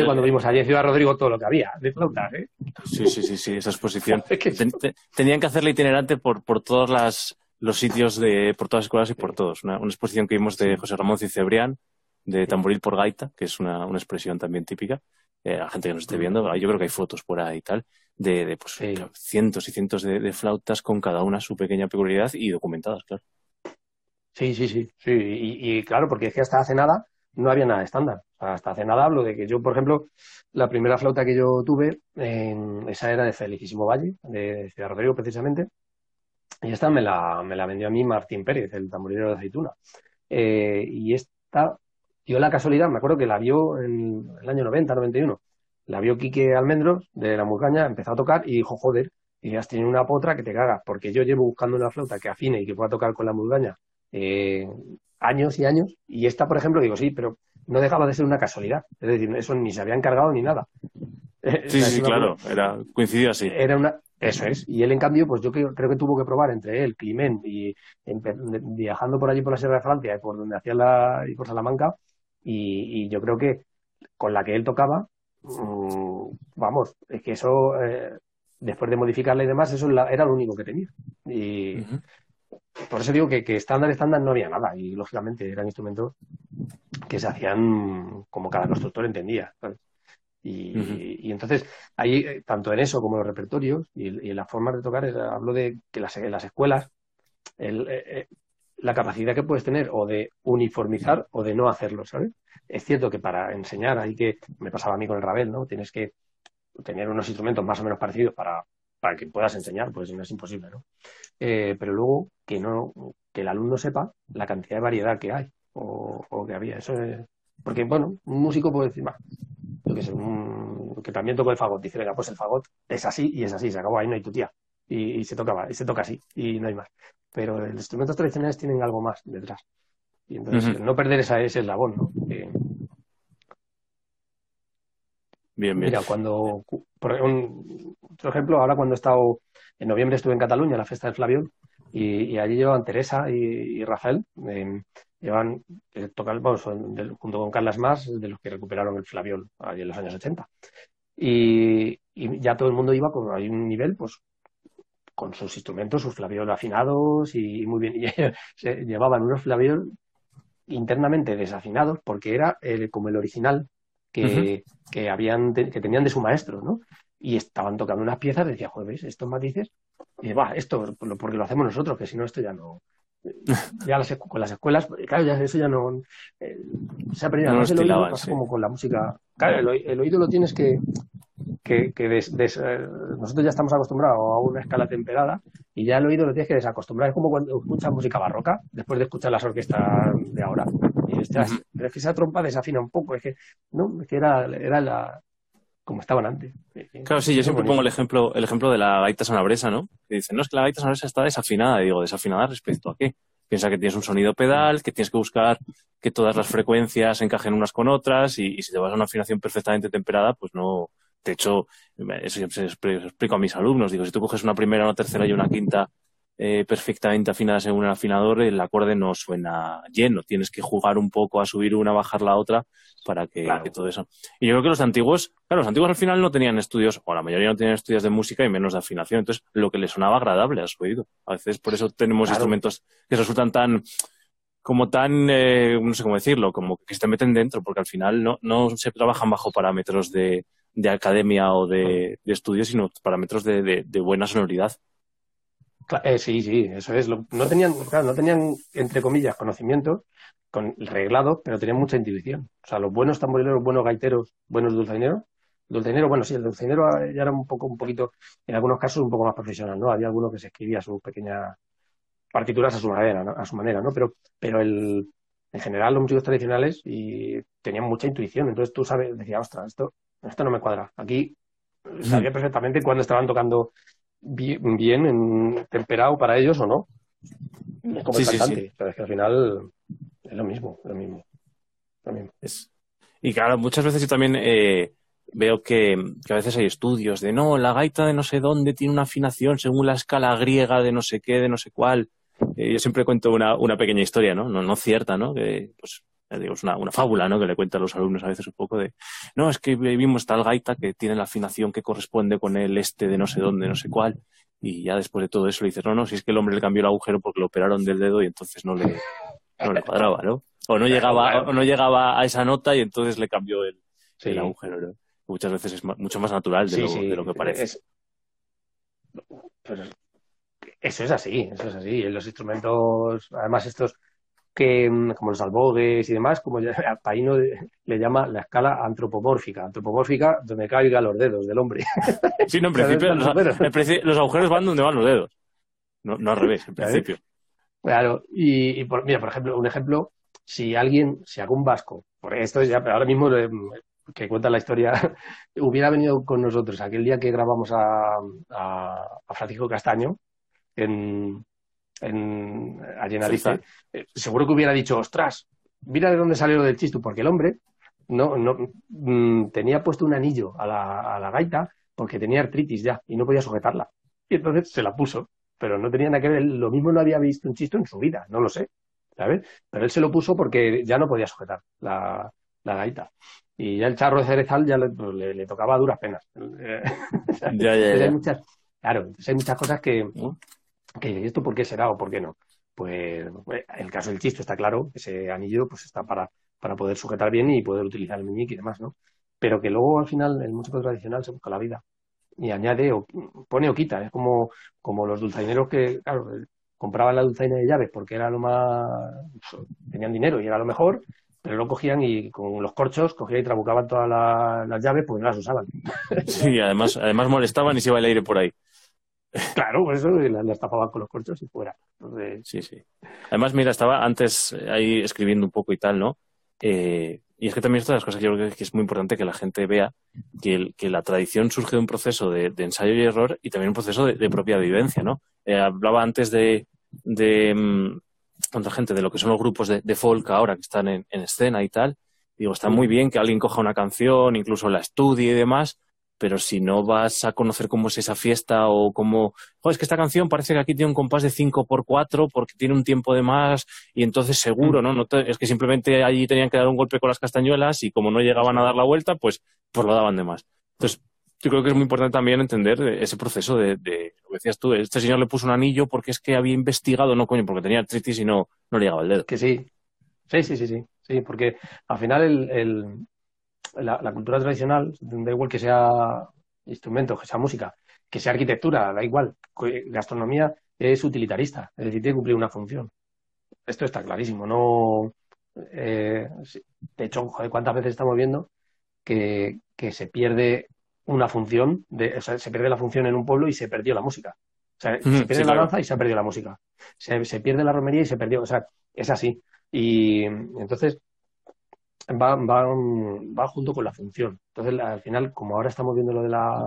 cuando vimos allí en Ciudad Rodrigo todo lo que había de flautas, ¿eh? Sí, sí, sí, sí, esa exposición. Tenían que hacerla itinerante por, por todas las, los sitios de, por todas las escuelas y por todos. Una, exposición que vimos de José Ramón Cicebrián, de tamboril por gaita, que es una, una expresión también típica. Eh, la gente que nos esté viendo, yo creo que hay fotos por ahí y tal, de, de pues, cientos y cientos de, flautas con cada una su pequeña peculiaridad y documentadas, claro. Sí, sí, sí, sí. Y, claro, porque es que hasta hace nada no había nada estándar. hasta hace nada hablo de que yo, por ejemplo, la primera flauta que yo tuve, esa era de Felicísimo Valle, de Ciudad Rodrigo precisamente, y esta me la, me la vendió a mí Martín Pérez, el tamborilero de aceituna. Eh, y esta, dio la casualidad, me acuerdo que la vio en el año 90, 91, la vio Quique Almendros de la Murgaña, empezó a tocar y dijo, joder, y has tenido una potra que te cagas, porque yo llevo buscando una flauta que afine y que pueda tocar con la Murgaña eh, años y años, y esta, por ejemplo, digo, sí, pero no dejaba de ser una casualidad, es decir, eso ni se había encargado ni nada. Sí, sí, claro, era, coincidió así. Era una, eso es. Y él, en cambio, pues yo creo, que tuvo que probar entre él, Climent, y viajando por allí por la Sierra de Francia, y por donde hacía la, y por Salamanca, y, yo creo que con la que él tocaba, vamos, es que eso, eh, después de modificarla y demás, eso era lo único que tenía. Y por eso digo que, que estándar, estándar no había nada, y lógicamente eran instrumentos que se hacían como cada constructor entendía. Y, entonces, ahí, eh, tanto en eso como en los repertorios y, en las formas de tocar, hablo de que las, en las escuelas, el, eh, la capacidad que puedes tener o de uniformizar o de no hacerlo, ¿sabes? Es cierto que para enseñar hay que, me pasaba a mí con el Ravel, ¿no? Tienes que tener unos instrumentos más o menos parecidos para, para que puedas enseñar, pues no es imposible, ¿no? pero luego que no, que el alumno sepa la cantidad de variedad que hay o, que había. Eso es, porque, bueno, un músico puede decir, que, que también toco el fagot. Dice, venga, pues el fagot es así y es así, se acabó ahí, no hay tu tía. Y, se toca y se toca así, y no hay más. Pero los instrumentos tradicionales tienen algo más detrás. Y entonces, no perder esa, ese eslabón, ¿no? bien, bien. Mira, cuando, por ejemplo, ahora cuando he estado, en noviembre estuve en Cataluña, la fiesta del Flaviol, y, allí llevaban Teresa y, Rafael, llevan, eh, tocan, junto con Carlas Más, de los que recuperaron el Flaviol allí en los años 80. Y, ya todo el mundo iba con hay un nivel, pues, con sus instrumentos, sus Flaviol afinados y, muy bien. Y se llevaban unos Flaviol internamente desafinados porque era como el original que, que, habían, que tenían de su maestro, ¿no? Y estaban tocando unas piezas, decía, jueves, estos matices, y va, esto, porque lo hacemos nosotros, que si no, esto ya no, ya las, con las escuelas, claro, ya eso ya no eh, se ha perdido. No el oído pasa como con la música. Claro, el, oído lo tienes que. Que, que eh, nosotros ya estamos acostumbrados a una escala temperada y ya el oído lo tienes que desacostumbrar. Es como cuando escuchas música barroca, después de escuchar las orquestas de ahora. Y pero es que esa trompa desafina un poco, es que, no, es que era, era la, como estaban antes. Claro, sí, yo siempre pongo el ejemplo, el ejemplo de la gaita sonabresa, ¿no? Que dicen, no, es que la gaita sonabresa está desafinada. Y digo, ¿desafinada respecto a qué? Piensa que tienes un sonido pedal, que tienes que buscar que todas las frecuencias encajen unas con otras y, si te vas a una afinación perfectamente temperada, pues no. De hecho, eso siempre explico a mis alumnos. Digo, si tú coges una primera, una tercera y una quinta eh, perfectamente afinada según el afinador, el acorde no suena lleno. Tienes que jugar un poco a subir una, bajar la otra para que, todo eso. Y yo creo que los antiguos, claro, los antiguos al final no tenían estudios, o la mayoría no tenían estudios de música y menos de afinación. Entonces, lo que les sonaba agradable a su oído. A veces por eso tenemos instrumentos que resultan tan, como tan, eh, no sé cómo decirlo, como que se te meten dentro, porque al final no, no se trabajan bajo parámetros de, de academia o de, de estudios, sino parámetros de, de buena sonoridad. Eh, sí, sí, eso es. No tenían, claro, no tenían, entre comillas, conocimientos con reglados, pero tenían mucha intuición. O sea, los buenos tamborileros, buenos gaiteros, buenos dulzaineros. Dulzainero, bueno, sí, el dulzainero ya era un poco, un poquito, en algunos casos un poco más profesional, ¿no? Había algunos que se escribía sus pequeñas partituras a su manera, ¿no? A su manera, ¿no? Pero, pero el, en general los músicos tradicionales y tenían mucha intuición. Entonces tú sabes, decía, ostras, esto, esto no me cuadra. Aquí sabía perfectamente cuando estaban tocando bien, en, temperado para ellos o no. Es como el cantante, pero es que al final es lo mismo, lo mismo. Y claro, muchas veces yo también eh, veo que, a veces hay estudios de no, la gaita de no sé dónde tiene una afinación según la escala griega de no sé qué, de no sé cuál. Eh, yo siempre cuento una, una pequeña historia, ¿no? No, no cierta, ¿no? Que, pues, es una, una, fábula, ¿no? Que le cuenta a los alumnos a veces un poco de, no, es que vimos tal gaita que tiene la afinación que corresponde con el este de no sé dónde, no sé cuál. y ya después de todo eso le dices, no, no, si es que el hombre le cambió el agujero porque lo operaron del dedo y entonces no le, no le cuadraba, ¿no? O no llegaba, o no llegaba a esa nota y entonces le cambió el, el agujero, ¿no? Muchas veces es mucho más natural de, lo, de lo, que parece. eso es así, eso es así. Los instrumentos, además estos que mm, como los albogues y demás, como ya, Paino le llama la escala antropomórfica, antropomórfica donde caigan los dedos del hombre. Sí, no, en principio los, agujeros van donde van los dedos, no, no al revés, en principio. Claro, y, por, mira, por ejemplo, un ejemplo, si alguien, si algún vasco, por esto ya, pero ahora mismo eh, que cuenta la historia, hubiera venido con nosotros aquel día que grabamos a, a, a Francisco Castaño en, en, allí en eh, seguro que hubiera dicho, ostras, mira de dónde salió lo del chisto, porque el hombre no, no mm, tenía puesto un anillo a la, a la gaita porque tenía artritis ya y no podía sujetarla. Y entonces se la puso, pero no tenía nada que ver, lo mismo no había visto un chisto en su vida, no lo sé, ¿sabes? Pero él se lo puso porque ya no podía sujetar la, la gaita. Y ya el charro de cerezal ya le, pues, tocaba a duras penas. ya, ya, ya. Hay muchas, claro, hay muchas cosas que, que esto por qué será o por qué no. Pues el caso del chisto está claro, ese anillo pues está para, para poder sujetar bien y poder utilizar el meñique y demás, ¿no? Pero que luego al final el músico tradicional se busca la vida y añade o pone o quita, es como, como los dulzaineros que, claro, compraban la dulzaina de llaves porque era lo más, tenían dinero y era lo mejor, pero lo cogían y con los corchos cogían y trabucaban todas las llaves porque no las usaban. Sí, además, además molestaban y se iba el aire por ahí. Claro, por eso las, tapaban con los corchos y fuera. Sí, sí. Además, mira, estaba antes ahí escribiendo un poco y tal, ¿no? Eh, y es que también estas las cosas que yo creo que es muy importante que la gente vea que, la tradición surge de un proceso de, ensayo y error y también un proceso de, propia vivencia, ¿no? Eh, hablaba antes de, de mm, gente, de lo que son los grupos de, folk ahora que están en, en, escena y tal. Digo, está muy bien que alguien coja una canción, incluso la estudie y demás, pero si no vas a conocer cómo es esa fiesta o cómo, es que esta canción parece que aquí tiene un compás de 5 por 4 porque tiene un tiempo de más y entonces seguro, ¿no? no es que simplemente allí tenían que dar un golpe con las castañuelas y como no llegaban a dar la vuelta, pues, pues lo daban de más. Entonces, yo creo que es muy importante también entender ese proceso de, de, lo que decías tú, este señor le puso un anillo porque es que había investigado, no coño, porque tenía artritis y no, no le llegaba el dedo. Que sí, sí, sí, sí, sí, sí porque al final el la, cultura tradicional, da igual que sea instrumento, que sea música, que sea arquitectura, da igual, gastronomía es utilitarista, es decir, tiene que cumplir una función. Esto está clarísimo, no... Eh, de hecho, ¿cuántas veces estamos viendo que, se pierde una función, de, o sea, se pierde la función en un pueblo y se perdió la música? O sea, se pierde la danza y se ha perdido la música. Se, se, pierde la romería y se perdió. O sea, es así. Y entonces, va, va, va junto con la función. Entonces, al final, como ahora estamos viendo lo de la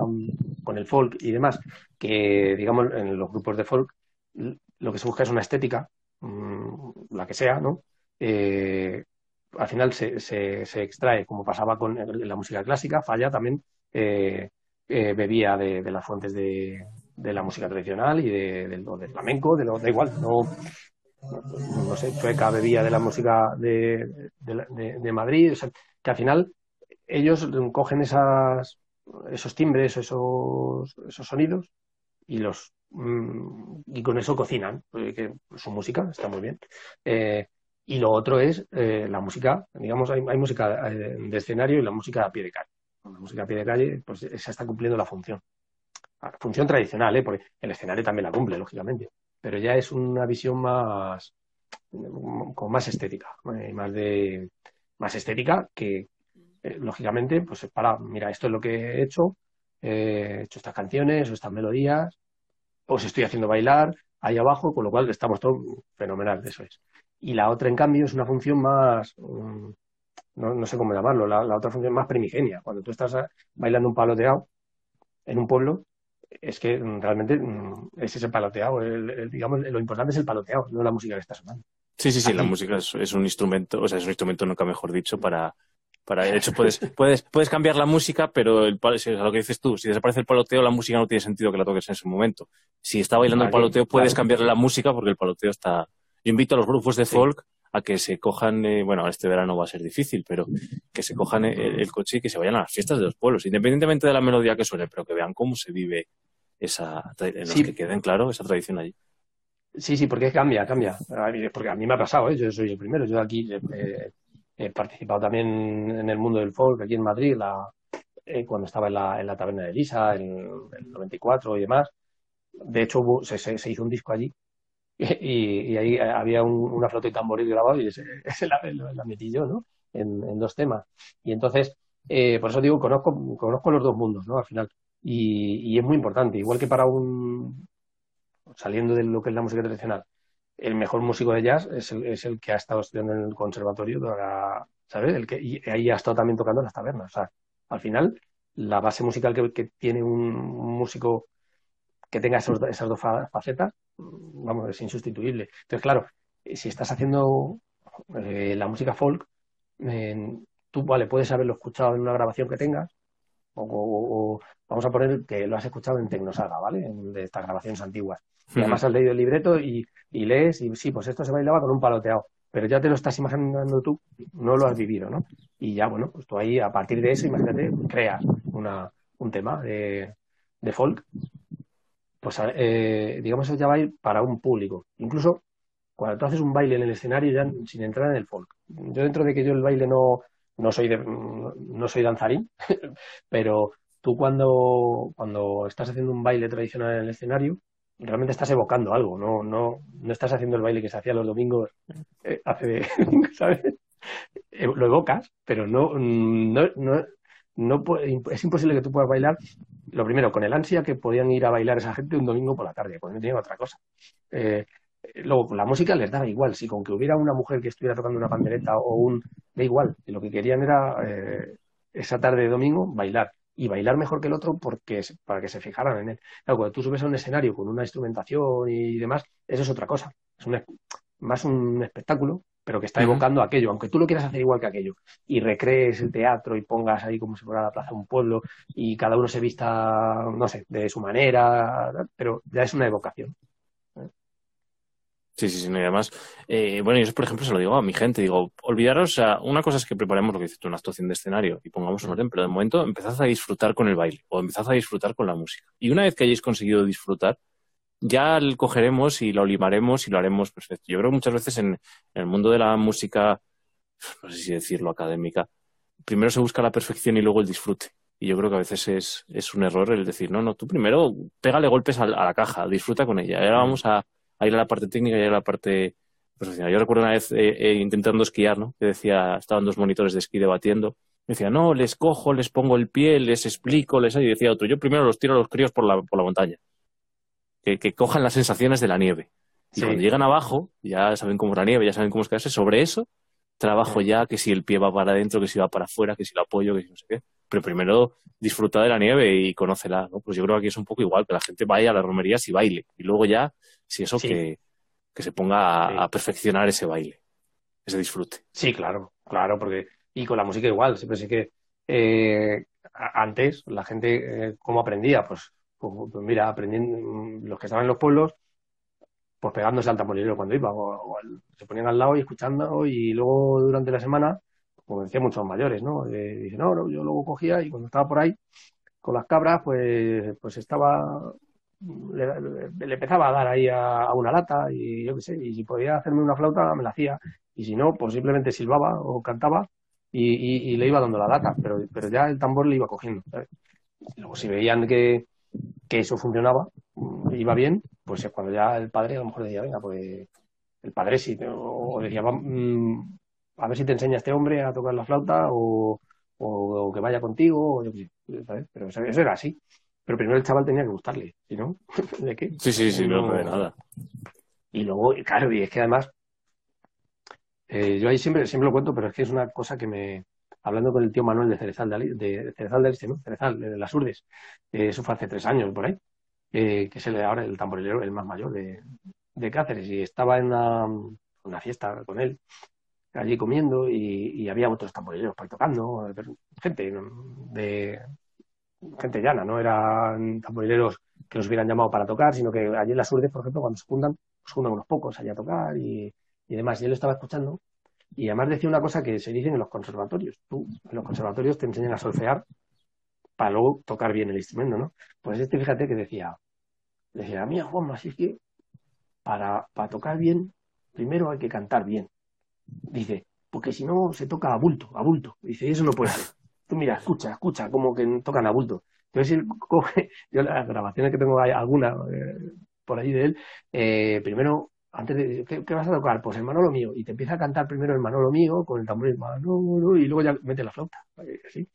con el folk y demás, que digamos en los grupos de folk lo que se busca es una estética, mm, la que sea, ¿no? Eh, al final se, se, extrae, como pasaba con la música clásica, falla también, eh, eh, bebía de, las fuentes de, de, la música tradicional y de, del flamenco, de lo, da igual, no, no sé, Chueca bebía de la música de, de, Madrid, que al final ellos cogen esas, esos timbres, esos, esos sonidos y los mm, y con eso cocinan, su música está muy bien. Eh, y lo otro es eh, la música, digamos, hay, hay música eh, de escenario y la música a pie de calle. La música a pie de calle, pues esa está cumpliendo la función. La función tradicional, ¿eh? porque el escenario también la cumple, lógicamente pero ya es una visión más con más estética, eh, más de más estética que eh, lógicamente pues para mira esto es lo que he hecho he hecho estas canciones o estas melodías os estoy haciendo bailar ahí abajo con lo cual estamos todos fenomenal eso es. Y la otra en cambio es una función más mm, no, sé cómo llamarlo la, la, otra función más primigenia. Cuando tú estás bailando un paloteado en un pueblo es que mm, realmente mm, es ese paloteado. digamos, lo importante es el paloteado, no la música que está sonando. Sí, sí, sí, la música es, un instrumento, o sea, es un instrumento nunca mejor dicho para, para de hecho puedes, puedes, puedes cambiar la música, pero el, es lo que dices tú, si desaparece el paloteo, la música no tiene sentido que la toques en ese momento. Si está bailando el paloteo, puedes cambiarle la música porque el paloteo está. Yo invito a los grupos de folk a que se cojan, eh, bueno, este verano va a ser difícil, pero que se cojan el, el, coche y que se vayan a las fiestas de los pueblos, independientemente de la melodía que suene, pero que vean cómo se vive esa, en los que queden claro esa tradición allí. Sí, sí, porque cambia, cambia. Porque a mí me ha pasado, ¿eh? yo soy el primero. Yo aquí eh, he participado también en el mundo del folk, aquí en Madrid, la, eh, cuando estaba en la, en la taberna de Elisa, en el 94 y demás. De hecho, se, se, hizo un disco allí y, ahí había una flauta y tamboril grabado y ese, la, metí yo, ¿no? En, dos temas. Y entonces, eh, por eso digo, conozco, conozco los dos mundos, ¿no? Al final. Y, y es muy importante. Igual que para un, saliendo de lo que es la música tradicional, el mejor músico de jazz es el, es el que ha estado estudiando en el conservatorio, ¿sabes? El que, y ahí ha estado también tocando en las tabernas. O sea, al final, la base musical que, tiene un, músico que tenga esas dos facetas, vamos, es insustituible. Entonces, claro, si estás haciendo eh, la música folk, tú, vale, puedes haberlo escuchado en una grabación que tengas, o, vamos a poner que lo has escuchado en Tecnosaga, ¿vale? de estas grabaciones antiguas. Y además has leído el libreto y, lees y sí, pues esto se bailaba con un paloteado. Pero ya te lo estás imaginando tú, no lo has vivido, ¿no? Y ya, bueno, pues tú ahí, a partir de eso, imagínate, creas una, un tema de, de folk. Pues, eh, digamos, eso ya va para un público. Incluso cuando tú haces un baile en el escenario, ya sin entrar en el folk. Yo, dentro de que yo el baile no, no soy, de, no soy danzarín, pero tú cuando, cuando estás haciendo un baile tradicional en el escenario, realmente estás evocando algo, no, no, no estás haciendo el baile que se hacía los domingos eh, hace, ¿sabes? Eh, lo evocas, pero no, no, no, no es imposible que tú puedas bailar, lo primero, con el ansia que podían ir a bailar esa gente un domingo por la tarde, porque no tenían otra cosa. Eh, luego, la música les daba igual, si con que hubiera una mujer que estuviera tocando una pandereta o un... da igual, lo que querían era esa tarde de domingo bailar y bailar mejor que el otro porque para que se fijaran en él. Cuando tú subes a un escenario con una instrumentación y demás, eso es otra cosa. Es más un espectáculo, pero que está evocando aquello, aunque tú lo quieras hacer igual que aquello, y recrees el teatro y pongas ahí como si fuera la plaza de un pueblo y cada uno se vista, no sé, de su manera, pero ya es una evocación. Sí, sí, sí, no, y además, eh, bueno, yo eso, por ejemplo, se lo digo a mi gente, digo, olvidaros, o sea, una cosa es que preparemos lo que dices tú, una actuación de escenario y pongamos un orden, pero de momento empezad a disfrutar con el baile o empezad a disfrutar con la música. Y una vez que hayáis conseguido disfrutar, ya lo cogeremos y lo limaremos y lo haremos perfecto. Yo creo que muchas veces en, el mundo de la música, no sé si decirlo académica, primero se busca la perfección y luego el disfrute. Y yo creo que a veces es, es un error el decir, no, no, tú primero pégale golpes a, a la caja, disfruta con ella. Ahora vamos a, ahí era la parte técnica y ahí la parte profesional. Yo recuerdo una vez eh, eh, intentando esquiar, ¿no? Que decía, estaban dos monitores de esquí debatiendo. decía, no, les cojo, les pongo el pie, les explico, les... Y decía otro, yo primero los tiro a los críos por la, por la montaña. Que, que cojan las sensaciones de la nieve. Y cuando llegan abajo, ya saben cómo es la nieve, ya saben cómo es quedarse. Sobre eso, trabajo ya que si el pie va para adentro, que si va para afuera, que si lo apoyo, que si no sé qué. Pero primero disfruta de la nieve y conócela, ¿no? Pues yo creo que aquí es un poco igual, que la gente vaya a las romerías y baile. Y luego ya si eso que, se ponga a, perfeccionar ese baile, ese disfrute. Sí, claro, claro, porque y con la música igual, siempre sí que eh, antes la gente, eh, ¿cómo aprendía? Pues, pues, pues, mira, aprendiendo, mm, los que estaban en los pueblos, pues pegándose al tamborilero cuando iba, o, se ponían al lado y escuchando, y luego durante la semana, como decían muchos mayores, ¿no? Eh, no, no, yo luego cogía y cuando estaba por ahí con las cabras, pues, pues estaba le, empezaba a dar ahí a, una lata y yo qué sé, y si podía hacerme una flauta me la hacía, y si no, pues simplemente silbaba o cantaba y, le iba dando la lata, pero, pero ya el tambor le iba cogiendo. Luego si veían que, eso funcionaba, mm, iba bien, pues cuando ya el padre a lo mejor decía, venga, pues el padre sí, o decía, mm, a ver si te enseña este hombre a tocar la flauta o, que vaya contigo, pero eso era así. Pero primero el chaval tenía que gustarle, ¿sí no? ¿De qué? Sí, sí, sí, no, de nada. Y luego, claro, y es que además, eh, yo ahí siempre, siempre lo cuento, pero es que es una cosa que me, hablando con el tío Manuel de Cerezal de, de Cerezal de Este, ¿no? Cerezal, de las Urdes, eh, eso fue hace tres años por ahí, eh, que es el, ahora el tamborilero, el más mayor de, Cáceres, y estaba en una, fiesta con él, allí comiendo, y, había otros tamborileros por ahí tocando, gente de, gente llana, no eran tamborileros que los hubieran llamado para tocar, sino que allí en las Urdes, por ejemplo, cuando se juntan, pues juntan unos pocos allá a tocar y, demás. Y él lo estaba escuchando y además decía una cosa que se dice en los conservatorios. Tú, en los conservatorios te enseñan a solfear para luego tocar bien el instrumento, ¿no? Pues este, fíjate que decía, decía, mía, Juanma, así que para, para tocar bien, primero hay que cantar bien. Dice, porque si no se toca a bulto, a bulto. Dice, eso no puede. Tú mira, escucha, escucha, como que tocan a bulto. Entonces, yo las grabaciones que tengo, hay alguna eh, por ahí de él, eh, primero, antes de, ¿qué, vas a tocar? Pues el Manolo mío. Y te empieza a cantar primero el Manolo mío con el tambor Manolo, y luego ya mete la flauta. ¿sí?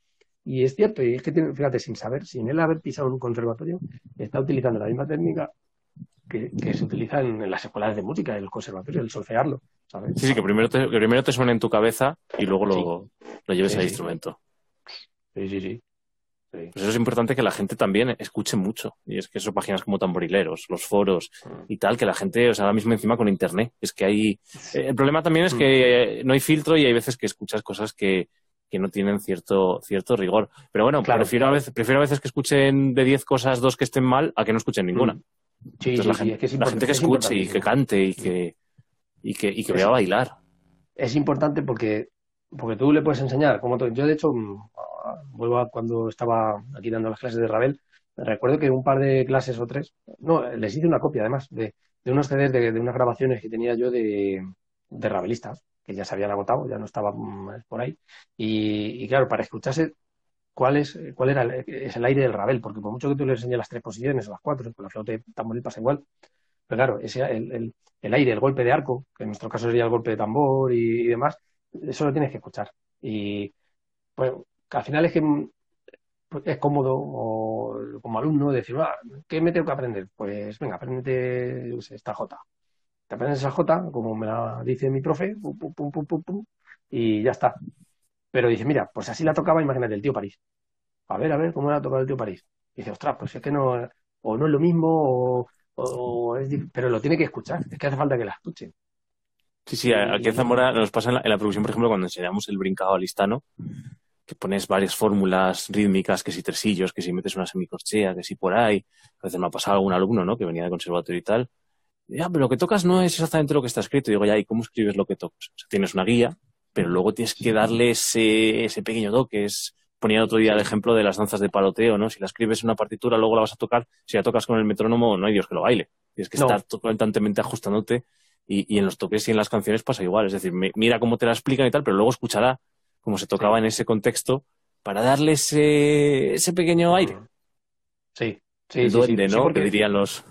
Y es cierto, y es que, fíjate, sin saber, sin él haber pisado un conservatorio, está utilizando la misma técnica que, se utiliza en, las escuelas de música, el conservatorio, el solfearlo. ¿sabes? Sí, sí, que primero te, que primero te suene en tu cabeza y luego lo, lo lleves al instrumento. Sí, sí, sí. Pues eso es importante que la gente también escuche mucho. Y es que eso páginas como tamborileros, los foros mm. y tal, que la gente, o sea, ahora mismo encima con internet. Es que hay. Eh, el problema también es mm. que no hay filtro y hay veces que escuchas cosas que, que no tienen cierto, cierto rigor. Pero bueno, prefiero, a veces, prefiero a veces que escuchen de 10 cosas dos que estén mal a que no escuchen ninguna. Mm. Sí, sí, la, gente, que la, gente, que escuche y que cante y que, y que, y que vaya a bailar. Es importante porque, porque tú le puedes enseñar. como Yo, de hecho, vuelvo a cuando estaba aquí dando las clases de Ravel, recuerdo que un par de clases o tres, no, les hice una copia además de, de unos CDs de, de, unas grabaciones que tenía yo de, de Ravelistas que ya se habían agotado, ya no estaban mm, por ahí. Y, claro, para escucharse cuál es cuál era el, es el aire del Ravel, porque por mucho que tú le enseñes las tres posiciones o las cuatro, con la flauta de tambor pasa igual, pero claro, ese, el, el, aire, el golpe de arco, que en nuestro caso sería el golpe de tambor y, demás, eso lo tienes que escuchar. Y pues al final es que pues, es cómodo o, como alumno decir, ah, ¿qué me tengo que aprender? Pues venga, aprende esta J te aprendes esa J, como me la dice mi profe, pum, pum, pum, pum, y ya está. Pero dice, mira, pues así la tocaba, imagínate, el tío París. A ver, a ver, ¿cómo la tocado el tío París? Y dice, ostras, pues es que no, o no es lo mismo, o, es pero lo tiene que escuchar, es que hace falta que la escuchen. Sí, sí, aquí en Zamora nos pasa en la, producción, por ejemplo, cuando enseñamos el brincado al listano, que pones varias fórmulas rítmicas, que si tresillos, que si metes una semicorchea, que si por ahí. A veces me ha pasado algún alumno, ¿no? Que venía de conservatorio y tal, ya, pero lo que tocas no es exactamente lo que está escrito. Y digo, ya, ¿y cómo escribes lo que tocas? O sea, tienes una guía, pero luego tienes que darle ese, ese pequeño toque. Es, ponía otro día el ejemplo de las danzas de paloteo, ¿no? Si la escribes en una partitura, luego la vas a tocar. Si la tocas con el metrónomo, no hay Dios que lo baile. Tienes que estar constantemente ajustándote. Y, y, en los toques y en las canciones pasa igual. Es decir, mira cómo te la explican y tal, pero luego escuchará cómo se tocaba en ese contexto para darle ese, ese pequeño aire. Sí, sí, el duende, ¿no? Que dirían los,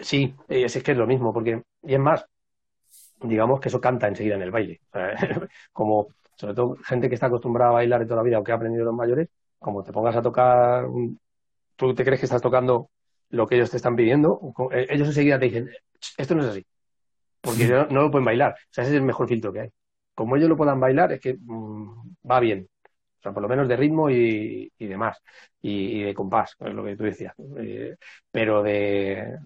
Sí, es, es que es lo mismo, porque, y es más, digamos que eso canta enseguida en el baile. como, sobre todo, gente que está acostumbrada a bailar de toda la vida o que ha aprendido los mayores, como te pongas a tocar, tú te crees que estás tocando lo que ellos te están pidiendo, eh, ellos enseguida te dicen, esto no es así, porque no, lo pueden bailar. O sea, ese es el mejor filtro que hay. Como ellos lo puedan bailar, es que mm, va bien. O sea, por lo menos de ritmo y, y demás. Y, de compás, es lo que tú decías. Eh, pero de,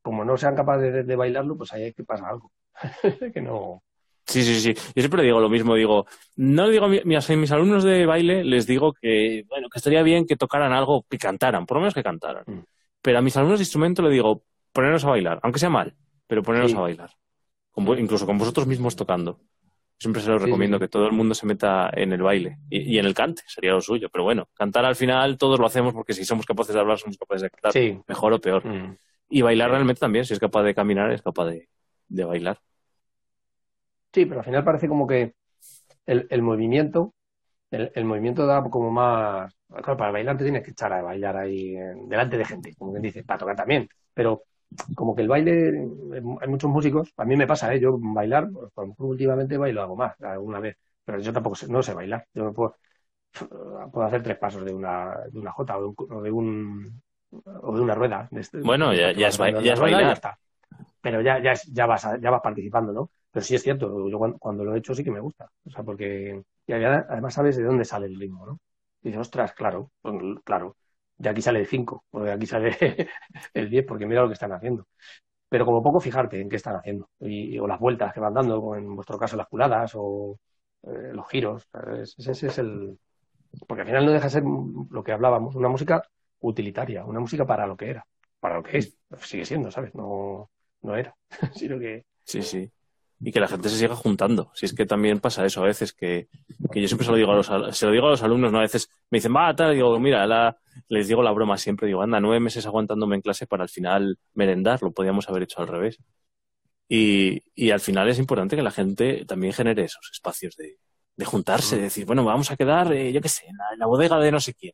como no sean capaces de, bailarlo, pues ahí hay que pasar algo. que no. Sí, sí, sí. Yo siempre digo lo mismo. Digo, no le digo a, mis alumnos de baile, les digo que, bueno, que estaría bien que tocaran algo, que cantaran, por lo menos que cantaran. Mm. Pero a mis alumnos de instrumento le digo, ponernos a bailar, aunque sea mal, pero ponernos a bailar. incluso con vosotros mismos tocando. Siempre se lo recomiendo que todo el mundo se meta en el baile y, en el cante, sería lo suyo. Pero bueno, cantar al final todos lo hacemos porque si somos capaces de hablar, somos capaces de cantar. Mejor o peor. Mm. Y bailar realmente también, si es capaz de caminar, es capaz de, bailar. Sí, pero al final parece como que el, el movimiento, el, el, movimiento da como más. Claro, para bailar te tienes que echar a bailar ahí delante de gente, como quien dice, para tocar también. Pero como que el baile, hay muchos músicos, a mí me pasa, ¿eh? yo bailar, pues, últimamente bailo algo más, alguna vez, pero yo tampoco sé, no sé bailar. Yo no puedo, puedo hacer tres pasos de una, de una jota o de un, o de una rueda. Este, bueno, ya, ya, es, ya es bailar. Pero ya, ya, ya, vas ya vas participando, ¿no? Pero sí es cierto, yo cuando, lo he hecho sí que me gusta. O sea, porque y además sabes de dónde sale el ritmo, ¿no? Y dices, ostras, claro, pues, claro, ya aquí sale el 5, o de aquí sale el 10, porque mira lo que están haciendo. Pero como poco fijarte en qué están haciendo, y, o las vueltas que van dando, en vuestro caso las culadas, o eh, los giros. Ese es el. Porque al final no deja de ser lo que hablábamos, una música utilitaria, una música para lo que era, para lo que es, sigue siendo, ¿sabes? No, no era, sino que... Sí, sí. Y que la gente se siga juntando. Si es que también pasa eso a veces, que, que yo siempre se lo digo a los, se lo digo a los alumnos, ¿no? A veces me dicen, va, tal, digo, mira, la, les digo la broma siempre, digo, anda, nueve meses aguantándome en clase para al final merendar, lo podíamos haber hecho al revés. Y, y al final es importante que la gente también genere esos espacios de, de juntarse, de decir, bueno, vamos a quedar, eh, yo qué sé, en la, bodega de no sé quién.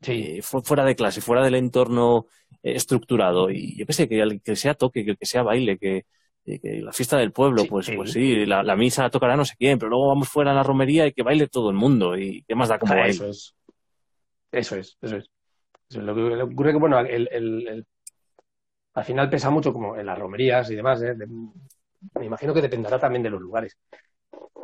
Sí. Eh, fuera de clase, fuera del entorno eh, estructurado. Y yo qué sé, que, que sea toque, que, que sea baile, que, la fiesta del pueblo, pues, pues sí, la, la, misa tocará no sé quién, pero luego vamos fuera a la romería y que baile todo el mundo. ¿Y qué más da como baile? Eso es. Eso es, eso es. lo, que, ocurre que, bueno, el, el, al final pesa mucho como en las romerías y demás. me imagino que dependerá también de los lugares.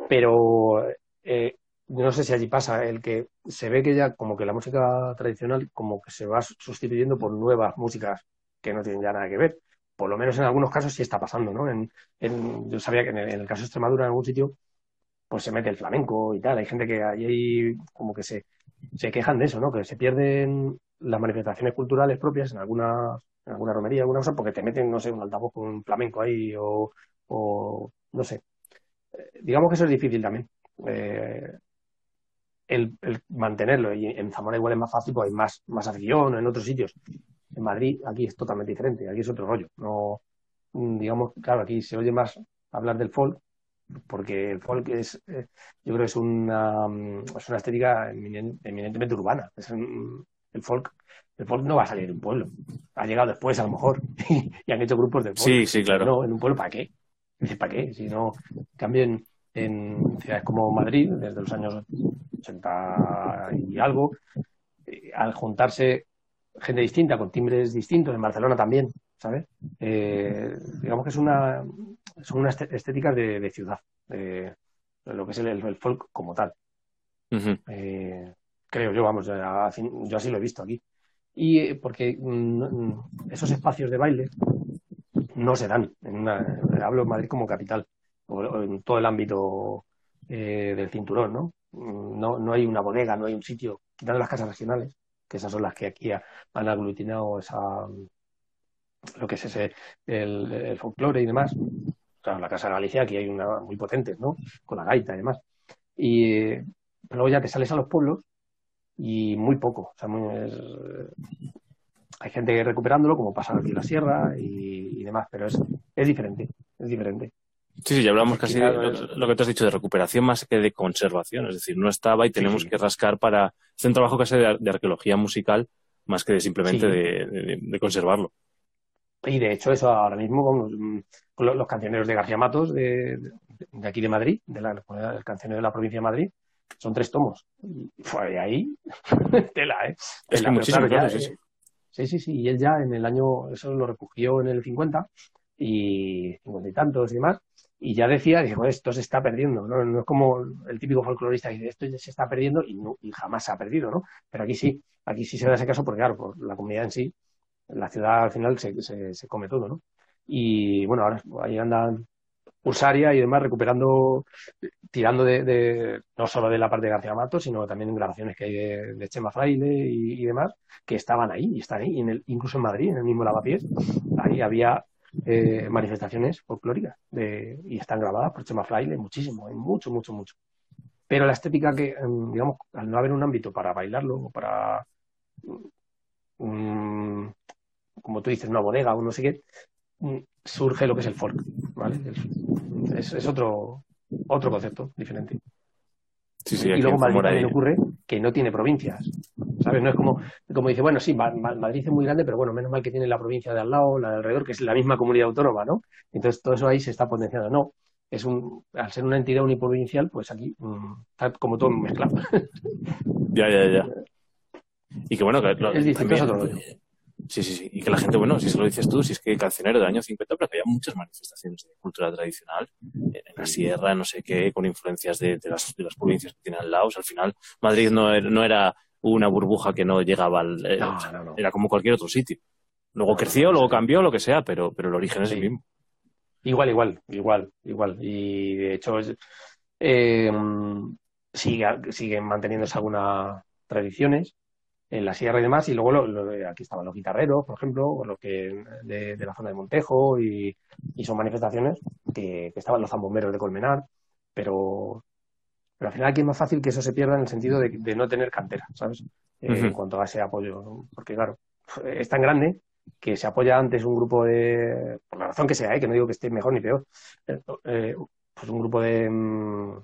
Pero eh, no sé si allí pasa, el que se ve que ya como que la música tradicional como que se va sustituyendo por nuevas músicas que no tienen ya nada que ver. Por lo menos en algunos casos sí está pasando, ¿no? Yo sabía que en el, caso de Extremadura, en algún sitio, pues se mete el flamenco y tal. Hay gente que ahí como que se, se quejan de eso, ¿no? Que se pierden las manifestaciones culturales propias en alguna, en alguna romería, alguna cosa, porque te meten, no sé, un altavoz con un flamenco ahí o, o no sé. Eh, digamos que eso es difícil también. Eh, el, mantenerlo. Y en Zamora igual es más fácil, porque hay más, más afición en otros sitios. En Madrid, aquí es totalmente diferente, aquí es otro rollo. No, mm, digamos, claro, aquí se oye más hablar del folk, porque el folk es, eh, yo creo que es una, mm, es una estética eminentemente urbana. Es el folk, el folk no va a salir de un pueblo. Ha llegado después, a lo mejor, y han hecho grupos de folk. Sí, sí, claro. No, en un pueblo, ¿para qué? ¿Para qué? Si no, cambien en ciudades como Madrid, desde los años 80 y algo, eh, al juntarse gente distinta, con timbres distintos, en Barcelona también, ¿sabes? Eh, digamos que es una, son unas estéticas de, ciudad, de, lo que es el, folk como tal. Eh, creo yo, vamos, yo así lo he visto aquí. Y porque mm, mm, esos espacios de baile no se dan. En hablo en Madrid como capital o en todo el ámbito eh, del cinturón, ¿no? ¿no? No hay una bodega, no hay un sitio, quitando las casas regionales, que esas son las que aquí han aglutinado esa lo que es ese el, folclore y demás. Claro, la Casa de Galicia aquí hay una muy potente, ¿no? Con la gaita y demás. Y luego ya te sales a los pueblos y muy poco. O sea, hay gente recuperándolo, como pasa aquí la sierra y, y demás, pero es, es diferente, es diferente. Sí, sí, ya hablamos casi de lo, que te has dicho de recuperación más que de conservación. Es decir, no estaba y tenemos que rascar para. Es un trabajo casi de, de, arqueología musical más que de simplemente de, conservarlo. Y de hecho, eso ahora mismo con los, cancioneros de García Matos, de, aquí de Madrid, de la, el cancionero de la provincia de Madrid, son tres tomos. Y fue de ahí, tela, ¿eh? Es que muchísimo, claro, sí, sí. Sí, sí, sí. Y él ya en el año, eso lo recogió en el 50 y cincuenta y tantos y demás y ya decía, dijo, esto se está perdiendo, ¿no? No es como el típico folclorista que dice, esto se está perdiendo y, no, y jamás se ha perdido, ¿no? Pero aquí sí, aquí sí se da ese caso porque, claro, por la comunidad en sí, la ciudad al final se, se, come todo, ¿no? Y bueno, ahora ahí andan Ursaria y demás recuperando, tirando de, no solo de la parte de García Mato, sino también en grabaciones que hay de, Chema Fraile y, demás, que estaban ahí, y están ahí, en el, incluso en Madrid, en el mismo Lavapiés, ahí había eh, manifestaciones folclóricas de, y están grabadas por Chema Fraile muchísimo, hay mucho, mucho, mucho. Pero la estética que, em, digamos, al no haber un ámbito para bailarlo o para, mm, como tú dices, una bodega o no sé qué, mm, surge lo que es el folk, ¿vale? Es, es otro, otro concepto diferente y luego Madrid también ocurre que no tiene provincias. ¿Sabes? No es como, como dice, bueno, sí, Madrid es muy grande, pero bueno, menos mal que tiene la provincia de al lado, la de alrededor, que es la misma comunidad autónoma, ¿no? Entonces todo eso ahí se está potenciando. No, es un, al ser una entidad uniprovincial, pues aquí mm, está como todo mezclado. Ya, ya, ya. Y que bueno, que es distinto, es otro Sí, sí, sí. Y que la gente, bueno, si se lo dices tú, si es que cancionero del año 50, pero que había muchas manifestaciones de cultura tradicional en la sierra, no sé qué, con influencias de, las, de las, provincias que tienen al lado. al final, Madrid no, er, no era una burbuja que no llegaba al. Eh, era como cualquier otro sitio. Luego creció, luego cambió, lo que sea, pero, pero el origen es el mismo. Igual, igual, igual, igual. Y de hecho, eh, sigue, siguen manteniéndose algunas tradiciones en la sierra y demás, y luego lo, aquí estaban los guitarreros, por ejemplo, o los que de, la zona de Montejo, y, son manifestaciones que, estaban los zambomberos de Colmenar, pero Pero al final aquí es más fácil que eso se pierda en el sentido de, no tener cantera, ¿sabes? Eh, en cuanto a ese apoyo. Porque claro, es tan grande que se apoya antes un grupo de, por la razón que sea, ¿eh? que no digo que esté mejor ni peor, eh, pues un grupo de mm,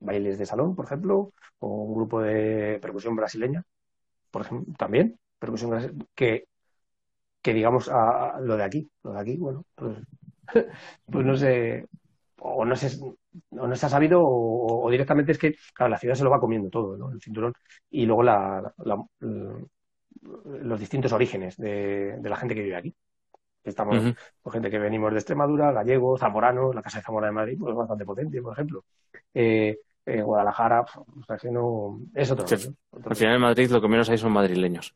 bailes de salón, por ejemplo, o un grupo de percusión brasileña, por ejemplo, también, percusión que, que digamos a, lo de aquí, lo de aquí, bueno, pues, pues no sé, o no sé, o no se ha sabido, o, directamente es que, claro, la ciudad se lo va comiendo todo, ¿no? El cinturón, y luego la, los distintos orígenes de, la gente que vive aquí. Estamos con gente que venimos de Extremadura, gallegos, zamoranos, la Casa de Zamora de Madrid, pues bastante potente, por ejemplo. Eh, eh, Guadalajara, o sea, que no, es otro. Al final en Madrid lo que menos hay son madrileños.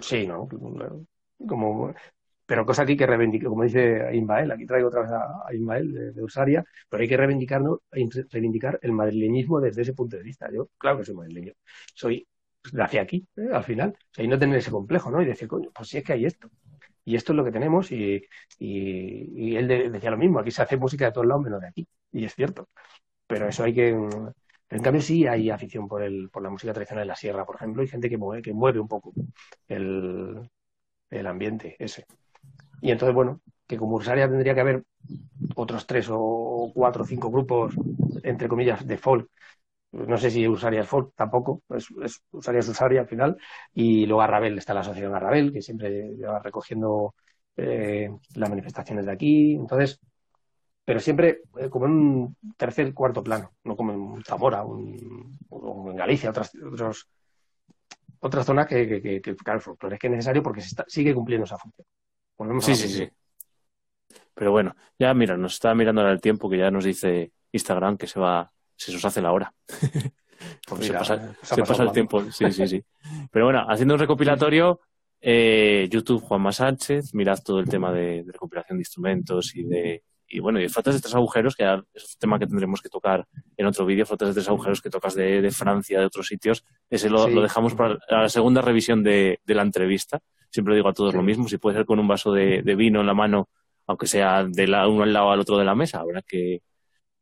Sí, ¿no? Como, pero cosa aquí que reivindicar, como dice Ismael, aquí traigo otra vez a, Ismael de, Ursaria, pero hay que reivindicar, reivindicar el madrileñismo desde ese punto de vista. Yo, claro que soy madrileño. Soy nací aquí, ¿eh? al final. Y no tener ese complejo, ¿no? Y decir, coño, pues sí es que hay esto. Y esto es lo que tenemos y, y, él decía lo mismo, aquí se hace música de todos lados menos de aquí. Y es cierto. Pero eso hay que... En cambio sí hay afición por, el, por la música tradicional de la sierra, por ejemplo, y gente que mueve, que mueve un poco el, el ambiente ese. Y entonces, bueno, que como Ursaria tendría que haber otros tres o cuatro o cinco grupos, entre comillas, de folk no sé si usaría el folk, tampoco, es, es, Usaria al final. Y luego Arrabel, está la asociación Arrabel, que siempre va recogiendo eh, las manifestaciones de aquí. Entonces, pero siempre eh, como en un tercer, cuarto plano, no como en Zamora o en Galicia, otras, otros, otras zonas que, que, que, claro, el folclore es que es necesario porque se sigue cumpliendo esa función. Sí, sí, sí. Pero bueno, ya mira, nos está mirando ahora el tiempo que ya nos dice Instagram que se va se nos hace la hora. Pues se pasa, el tiempo. Sí, sí, sí. Pero bueno, haciendo un recopilatorio, eh, YouTube Juanma Sánchez, mirad todo el tema de, recopilación de instrumentos y de y bueno, y flotas de tres agujeros, que es un tema que tendremos que tocar en otro vídeo, flotas de tres agujeros que tocas de, Francia, de otros sitios. Ese lo, dejamos para la segunda revisión de, la entrevista. Siempre digo a todos lo mismo, si puede ser con un vaso de, vino en la mano, aunque sea de la, uno al lado al otro de la mesa, habrá que,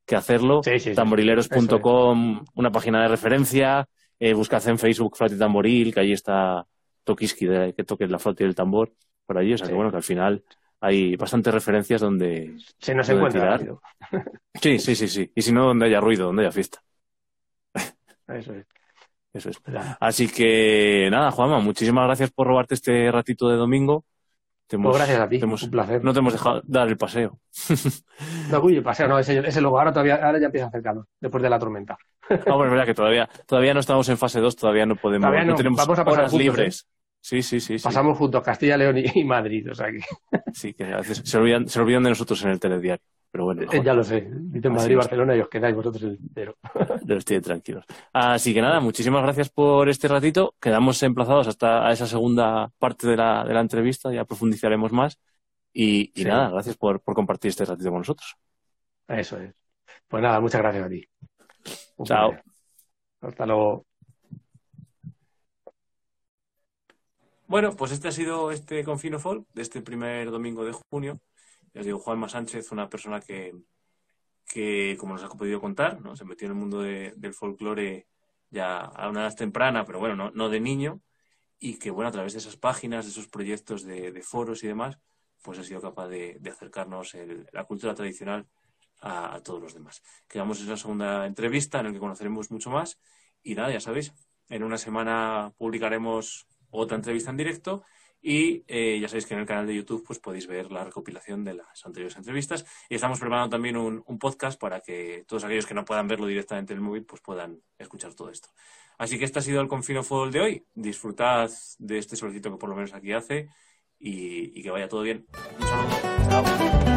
que hacerlo. Tamborileros.com, una página de referencia. Eh, buscad en Facebook Flauta y Tamboril, que allí está Tokiski, de, que toque la flauta y el tambor por allí. O sea que bueno, que al final hay bastantes referencias donde. Se nos encuentra Sí, sí, sí, sí. Y si no, donde haya ruido, donde haya fiesta. Eso es. Eso es. Así que nada, Juanma, muchísimas gracias por robarte este ratito de domingo. Pues gracias a ti, un placer. No te hemos dejado dar el paseo. no, uy, el paseo, no, ese, ese luego ahora todavía, ahora ya empieza a hacer calor, después de la tormenta. ah, bueno, es verdad que todavía, todavía no estamos en fase 2, todavía no podemos, todavía no, tenemos Vamos a pasar horas libres. Sí, sí, sí. Pasamos juntos Castilla, León y, Madrid, o sea que... sí, que a veces se olvidan, se olvidan de nosotros en el telediario. Pero bueno, eh, ya lo sé. Dice Madrid, Barcelona y os quedáis vosotros el entero. Yo estoy tranquilos. Así que nada, muchísimas gracias por este ratito. Quedamos emplazados hasta esa segunda parte de la, de la entrevista, ya profundizaremos más. Y, nada, gracias por, compartir este ratito con nosotros. Eso es. Pues nada, muchas gracias a ti. Chao. Hasta luego. Bueno, pues este ha sido este Confino Folk de este primer domingo de junio. Ya os digo, Juanma Sánchez, una persona que, que como nos ha podido contar, ¿no? se metió en el mundo del folclore ya a una edad temprana, pero bueno, no, de niño, y que bueno, a través de esas páginas, de esos proyectos de foros y demás, pues ha sido capaz de, acercarnos la cultura tradicional a, todos los demás. Quedamos en la segunda entrevista en la que conoceremos mucho más y nada, ya sabéis, en una semana publicaremos otra entrevista en directo y eh, ya sabéis que en el canal de YouTube pues podéis ver la recopilación de las anteriores entrevistas y estamos preparando también un, podcast para que todos aquellos que no puedan verlo directamente en el móvil pues puedan escuchar todo esto. Así que este ha sido el Confino Fútbol de hoy. Disfrutad de este solicito que por lo menos aquí hace y, y que vaya todo bien. Un saludo. Chao.